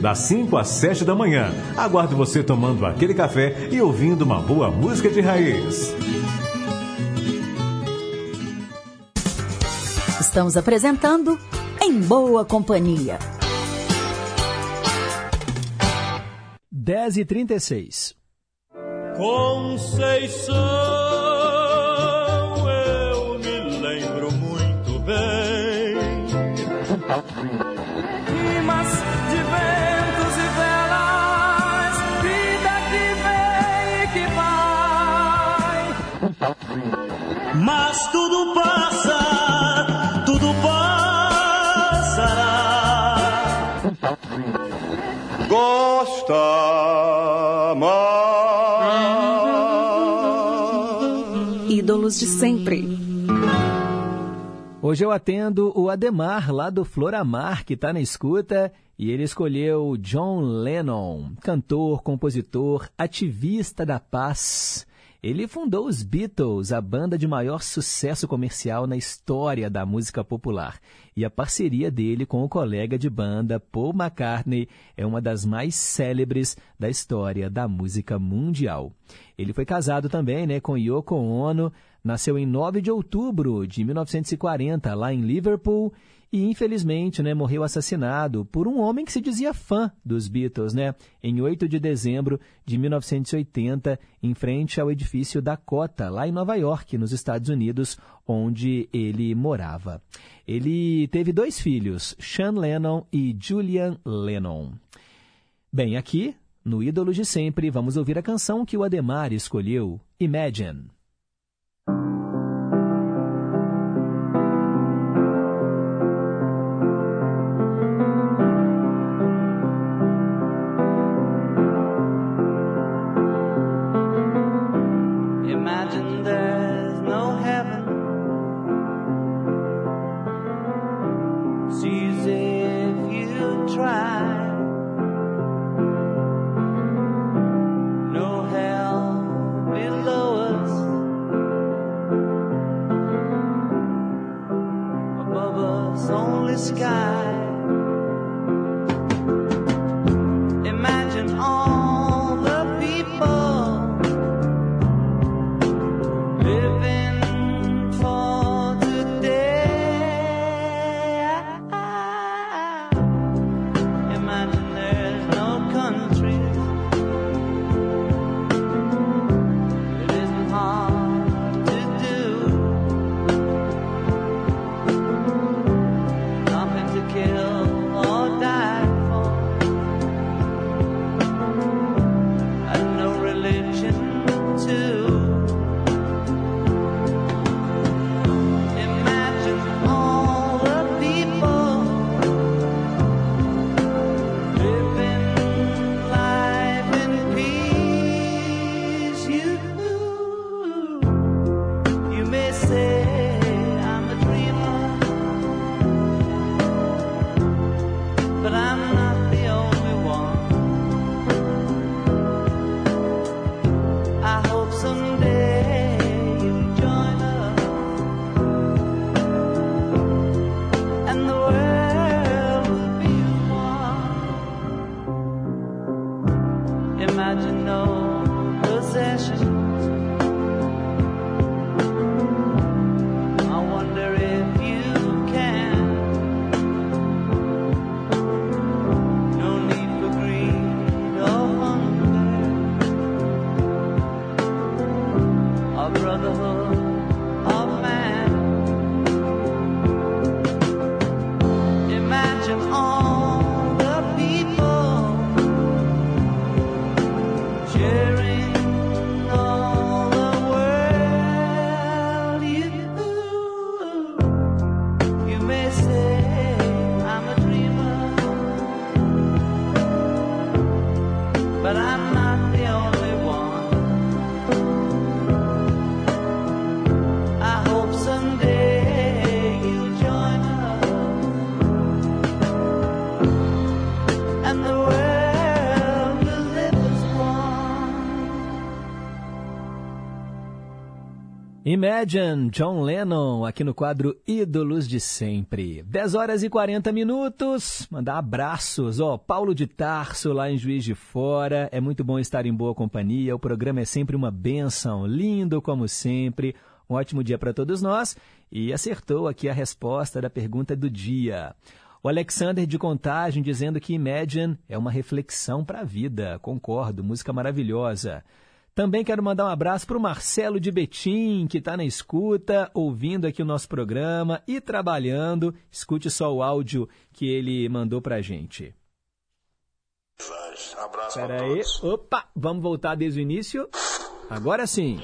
das 5 às 7 da manhã. Aguardo você tomando aquele café e ouvindo uma boa música de raiz. Estamos apresentando Em Boa Companhia. 10 e 36 Conceição, eu me lembro muito bem. [LAUGHS] Mas tudo passa, tudo passará. Gosta mais. Ídolos de sempre. Hoje eu atendo o Ademar, lá do Floramar, que está na escuta, e ele escolheu John Lennon, cantor, compositor, ativista da paz. Ele fundou os Beatles, a banda de maior sucesso comercial na história da música popular. E a parceria dele com o colega de banda Paul McCartney é uma das mais célebres da história da música mundial. Ele foi casado também né, com Yoko Ono, nasceu em 9 de outubro de 1940, lá em Liverpool, e infelizmente né, morreu assassinado por um homem que se dizia fã dos Beatles, né, em 8 de dezembro de 1980, em frente ao edifício Dakota, lá em Nova York, nos Estados Unidos, onde ele morava. Ele teve dois filhos, Sean Lennon e Julian Lennon. Bem, aqui, no Ídolos de Sempre, vamos ouvir a canção que o Ademar escolheu. Imagine Imagine John Lennon aqui no quadro Ídolos de Sempre. 10 horas e 40 minutos. Mandar abraços. Ó, Paulo de Tarso lá em Juiz de Fora. É muito bom estar em boa companhia. O programa é sempre uma benção. Lindo como sempre. Um ótimo dia para todos nós. E acertou aqui a resposta da pergunta do dia. O Alexander de Contagem dizendo que Imagine é uma reflexão para a vida. Concordo, música maravilhosa. Também quero mandar um abraço para o Marcelo de Betim, que está na escuta, ouvindo aqui o nosso programa e trabalhando. Escute só o áudio que ele mandou para a gente. Abraço Espera pra aí. Opa, vamos voltar desde o início. Agora sim.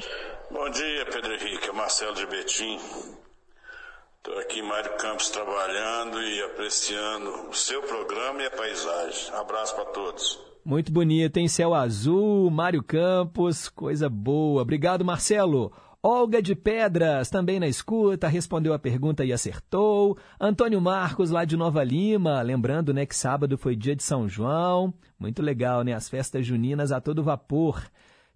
Bom dia, Pedro Henrique. É Marcelo de Betim. Estou aqui em Mário Campos trabalhando e apreciando o seu programa e a paisagem. Abraço para todos. Muito bonito, hein? Céu azul, Mário Campos, coisa boa. Obrigado, Marcelo. Olga de Pedras, também na escuta, respondeu a pergunta e acertou. Antônio Marcos, lá de Nova Lima, lembrando né, que sábado foi dia de São João. Muito legal, né? As festas juninas a todo vapor.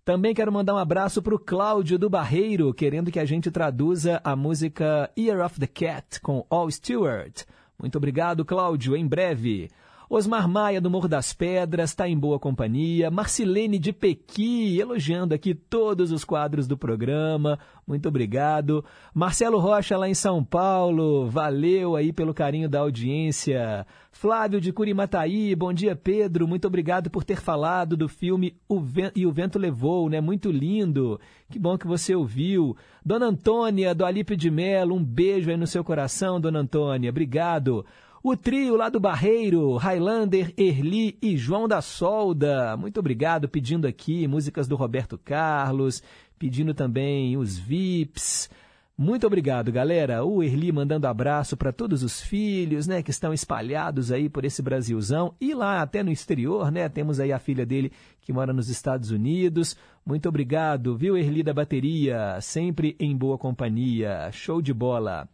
Também quero mandar um abraço para o Cláudio do Barreiro, querendo que a gente traduza a música Year of the Cat com All Stewart. Muito obrigado, Cláudio, em breve. Osmar Maia, do Morro das Pedras, está em boa companhia. Marcilene de Pequi, elogiando aqui todos os quadros do programa. Muito obrigado. Marcelo Rocha, lá em São Paulo, valeu aí pelo carinho da audiência. Flávio de Curimataí, bom dia, Pedro. Muito obrigado por ter falado do filme o E o Vento Levou, né? Muito lindo. Que bom que você ouviu. Dona Antônia, do Alípio de Melo, um beijo aí no seu coração, Dona Antônia. Obrigado. O trio lá do Barreiro, Highlander, Erli e João da Solda. Muito obrigado pedindo aqui músicas do Roberto Carlos, pedindo também os VIPs. Muito obrigado, galera. O Erli mandando abraço para todos os filhos, né, que estão espalhados aí por esse Brasilzão e lá até no exterior, né? Temos aí a filha dele que mora nos Estados Unidos. Muito obrigado, viu, Erli da bateria, sempre em boa companhia. Show de bola.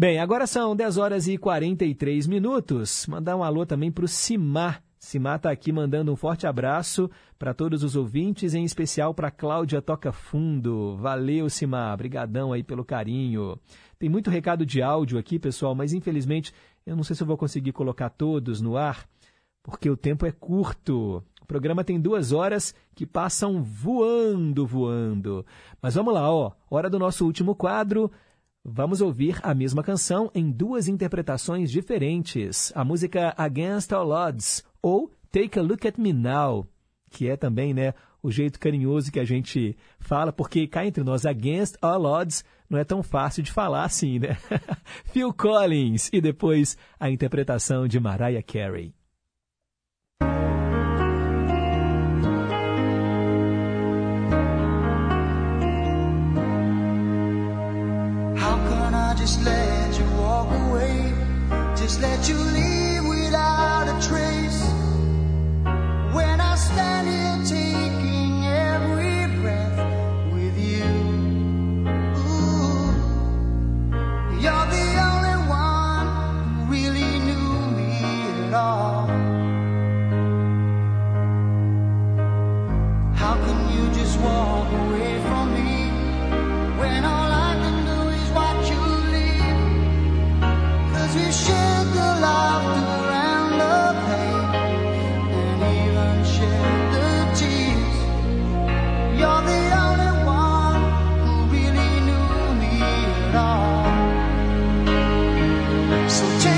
Bem, agora são 10 horas e 43 minutos. Mandar um alô também para o Simar. Simar está aqui mandando um forte abraço para todos os ouvintes, em especial para Cláudia Toca Fundo. Valeu, Simar. Brigadão aí pelo carinho. Tem muito recado de áudio aqui, pessoal, mas infelizmente eu não sei se eu vou conseguir colocar todos no ar, porque o tempo é curto. O programa tem duas horas que passam voando, voando. Mas vamos lá, ó. Hora do nosso último quadro. Vamos ouvir a mesma canção em duas interpretações diferentes. A música Against All Odds ou Take a Look at Me Now, que é também, né, o jeito carinhoso que a gente fala, porque cá entre nós Against All Odds não é tão fácil de falar assim, né? [LAUGHS] Phil Collins e depois a interpretação de Mariah Carey. Just let you walk away, just let you leave without a trace. When I stand here change.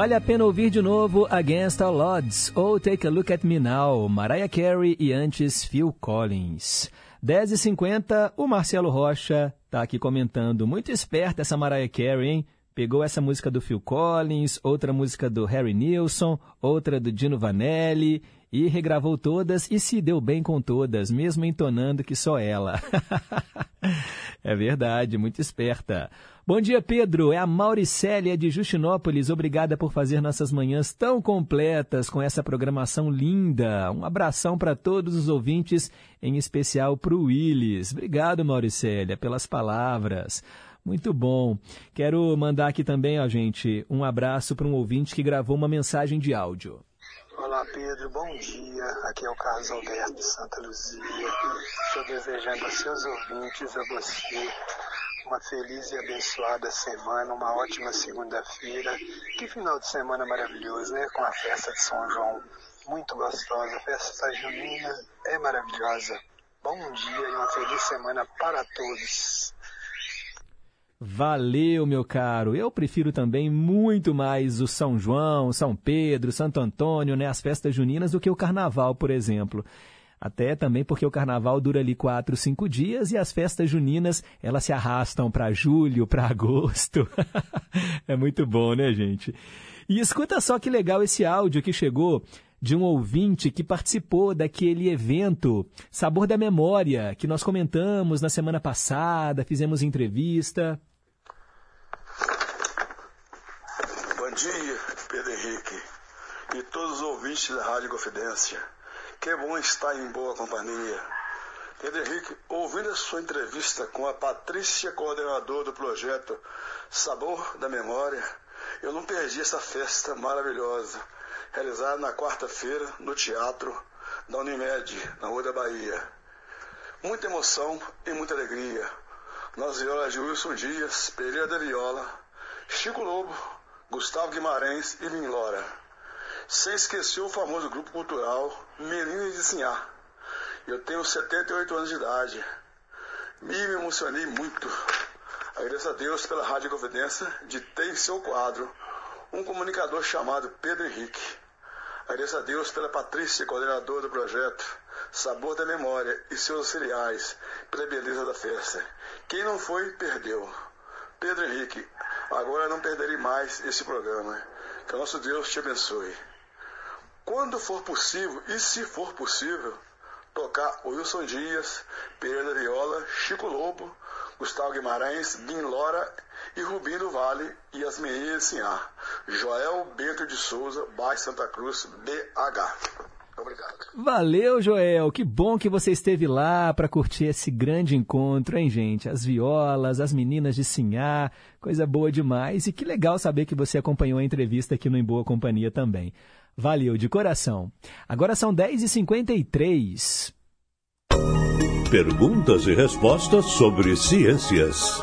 Vale a pena ouvir de novo Against All Odds ou Take a Look at Me Now, Mariah Carey e antes Phil Collins. 10h50, o Marcelo Rocha está aqui comentando. Muito esperta essa Mariah Carey, hein? Pegou essa música do Phil Collins, outra música do Harry Nilsson, outra do Dino Vanelli e regravou todas e se deu bem com todas, mesmo entonando que só ela. [LAUGHS] é verdade, muito esperta. Bom dia, Pedro. É a Mauricélia de Justinópolis. Obrigada por fazer nossas manhãs tão completas com essa programação linda. Um abração para todos os ouvintes, em especial para o Willis. Obrigado, Mauricélia, pelas palavras. Muito bom. Quero mandar aqui também, ó, gente, um abraço para um ouvinte que gravou uma mensagem de áudio. Olá Pedro, bom dia. Aqui é o Carlos Alberto de Santa Luzia. Estou desejando a seus ouvintes, a você, uma feliz e abençoada semana, uma ótima segunda-feira. Que final de semana maravilhoso, né? Com a festa de São João. Muito gostosa. A festa junina é maravilhosa. Bom dia e uma feliz semana para todos. Valeu, meu caro. Eu prefiro também muito mais o São João, São Pedro, Santo Antônio, né, as festas juninas do que o carnaval, por exemplo. Até também porque o carnaval dura ali quatro, cinco dias e as festas juninas elas se arrastam para julho, para [LAUGHS] agosto. é muito bom, né, gente? E escuta só que legal esse áudio que chegou de um ouvinte que participou daquele evento Sabor da Memória, que nós comentamos na semana passada, fizemos entrevista. Dia, Pedro Henrique e todos os ouvintes da Rádio Confidência. Que bom estar em boa companhia. Pedro Henrique, ouvindo a sua entrevista com a Patrícia, coordenadora do projeto Sabor da Memória, eu não perdi essa festa maravilhosa, realizada na quarta-feira no Teatro da Unimed, na Rua da Bahia. Muita emoção e muita alegria. Nas violas de Wilson Dias, Pereira da Viola, Chico Lobo, Gustavo Guimarães e Lin Lora. Sem esquecer o famoso grupo cultural Meninas de Sinhá. Eu tenho 78 anos de idade. Me emocionei muito. Agradeço a Deus pela Rádio Confidência de ter em seu quadro um comunicador chamado Pedro Henrique. Agradeço a Deus pela Patrícia, coordenadora do projeto Sabor da Memória e seus auxiliares, pela beleza da festa. Quem não foi, perdeu. Pedro Henrique, agora não perderei mais esse programa. Que o nosso Deus te abençoe. Quando for possível, e se for possível, tocar Wilson Dias, Pereira Viola, Chico Lobo, Gustavo Guimarães, Bin Lora e Rubinho do Vale e as meninas Sinhá. Joel Bento de Souza, Baixo Santa Cruz, BH. Obrigado. Valeu, Joel. Que bom que você esteve lá para curtir esse grande encontro, hein, gente? As violas, as meninas de Sinhá, coisa boa demais. E que legal saber que você acompanhou a entrevista aqui no Em Boa Companhia também. Valeu de coração. Agora são 10h53. Perguntas e respostas sobre ciências.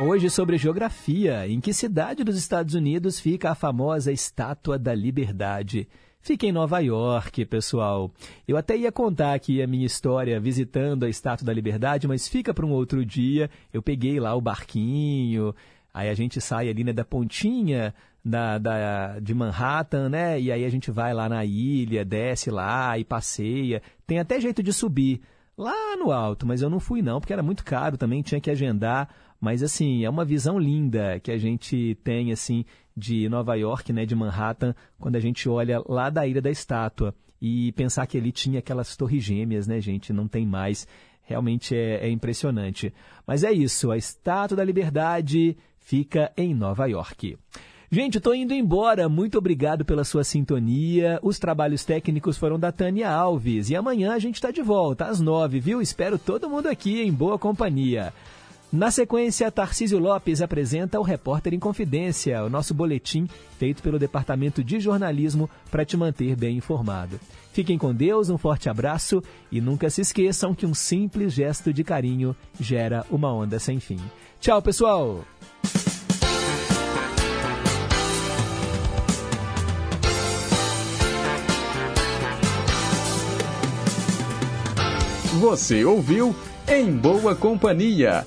Hoje sobre geografia. Em que cidade dos Estados Unidos fica a famosa Estátua da Liberdade? Fica em Nova York, pessoal. Eu até ia contar aqui a minha história visitando a Estátua da Liberdade, mas fica para um outro dia. Eu peguei lá o barquinho, aí a gente sai ali né, da pontinha da, da, de Manhattan, né? E aí a gente vai lá na ilha, desce lá e passeia. Tem até jeito de subir lá no alto, mas eu não fui não, porque era muito caro também, tinha que agendar. Mas assim, é uma visão linda que a gente tem assim de Nova York, né, de Manhattan, quando a gente olha lá da Ilha da Estátua e pensar que ali tinha aquelas torres gêmeas, né, gente, não tem mais. Realmente é, é impressionante. Mas é isso, a Estátua da Liberdade fica em Nova York. Gente, estou indo embora. Muito obrigado pela sua sintonia. Os trabalhos técnicos foram da Tânia Alves. E amanhã a gente está de volta, às nove, viu? Espero todo mundo aqui em boa companhia. Na sequência, Tarcísio Lopes apresenta o Repórter em Confidência, o nosso boletim feito pelo Departamento de Jornalismo para te manter bem informado. Fiquem com Deus, um forte abraço e nunca se esqueçam que um simples gesto de carinho gera uma onda sem fim. Tchau, pessoal! Você ouviu Em Boa Companhia.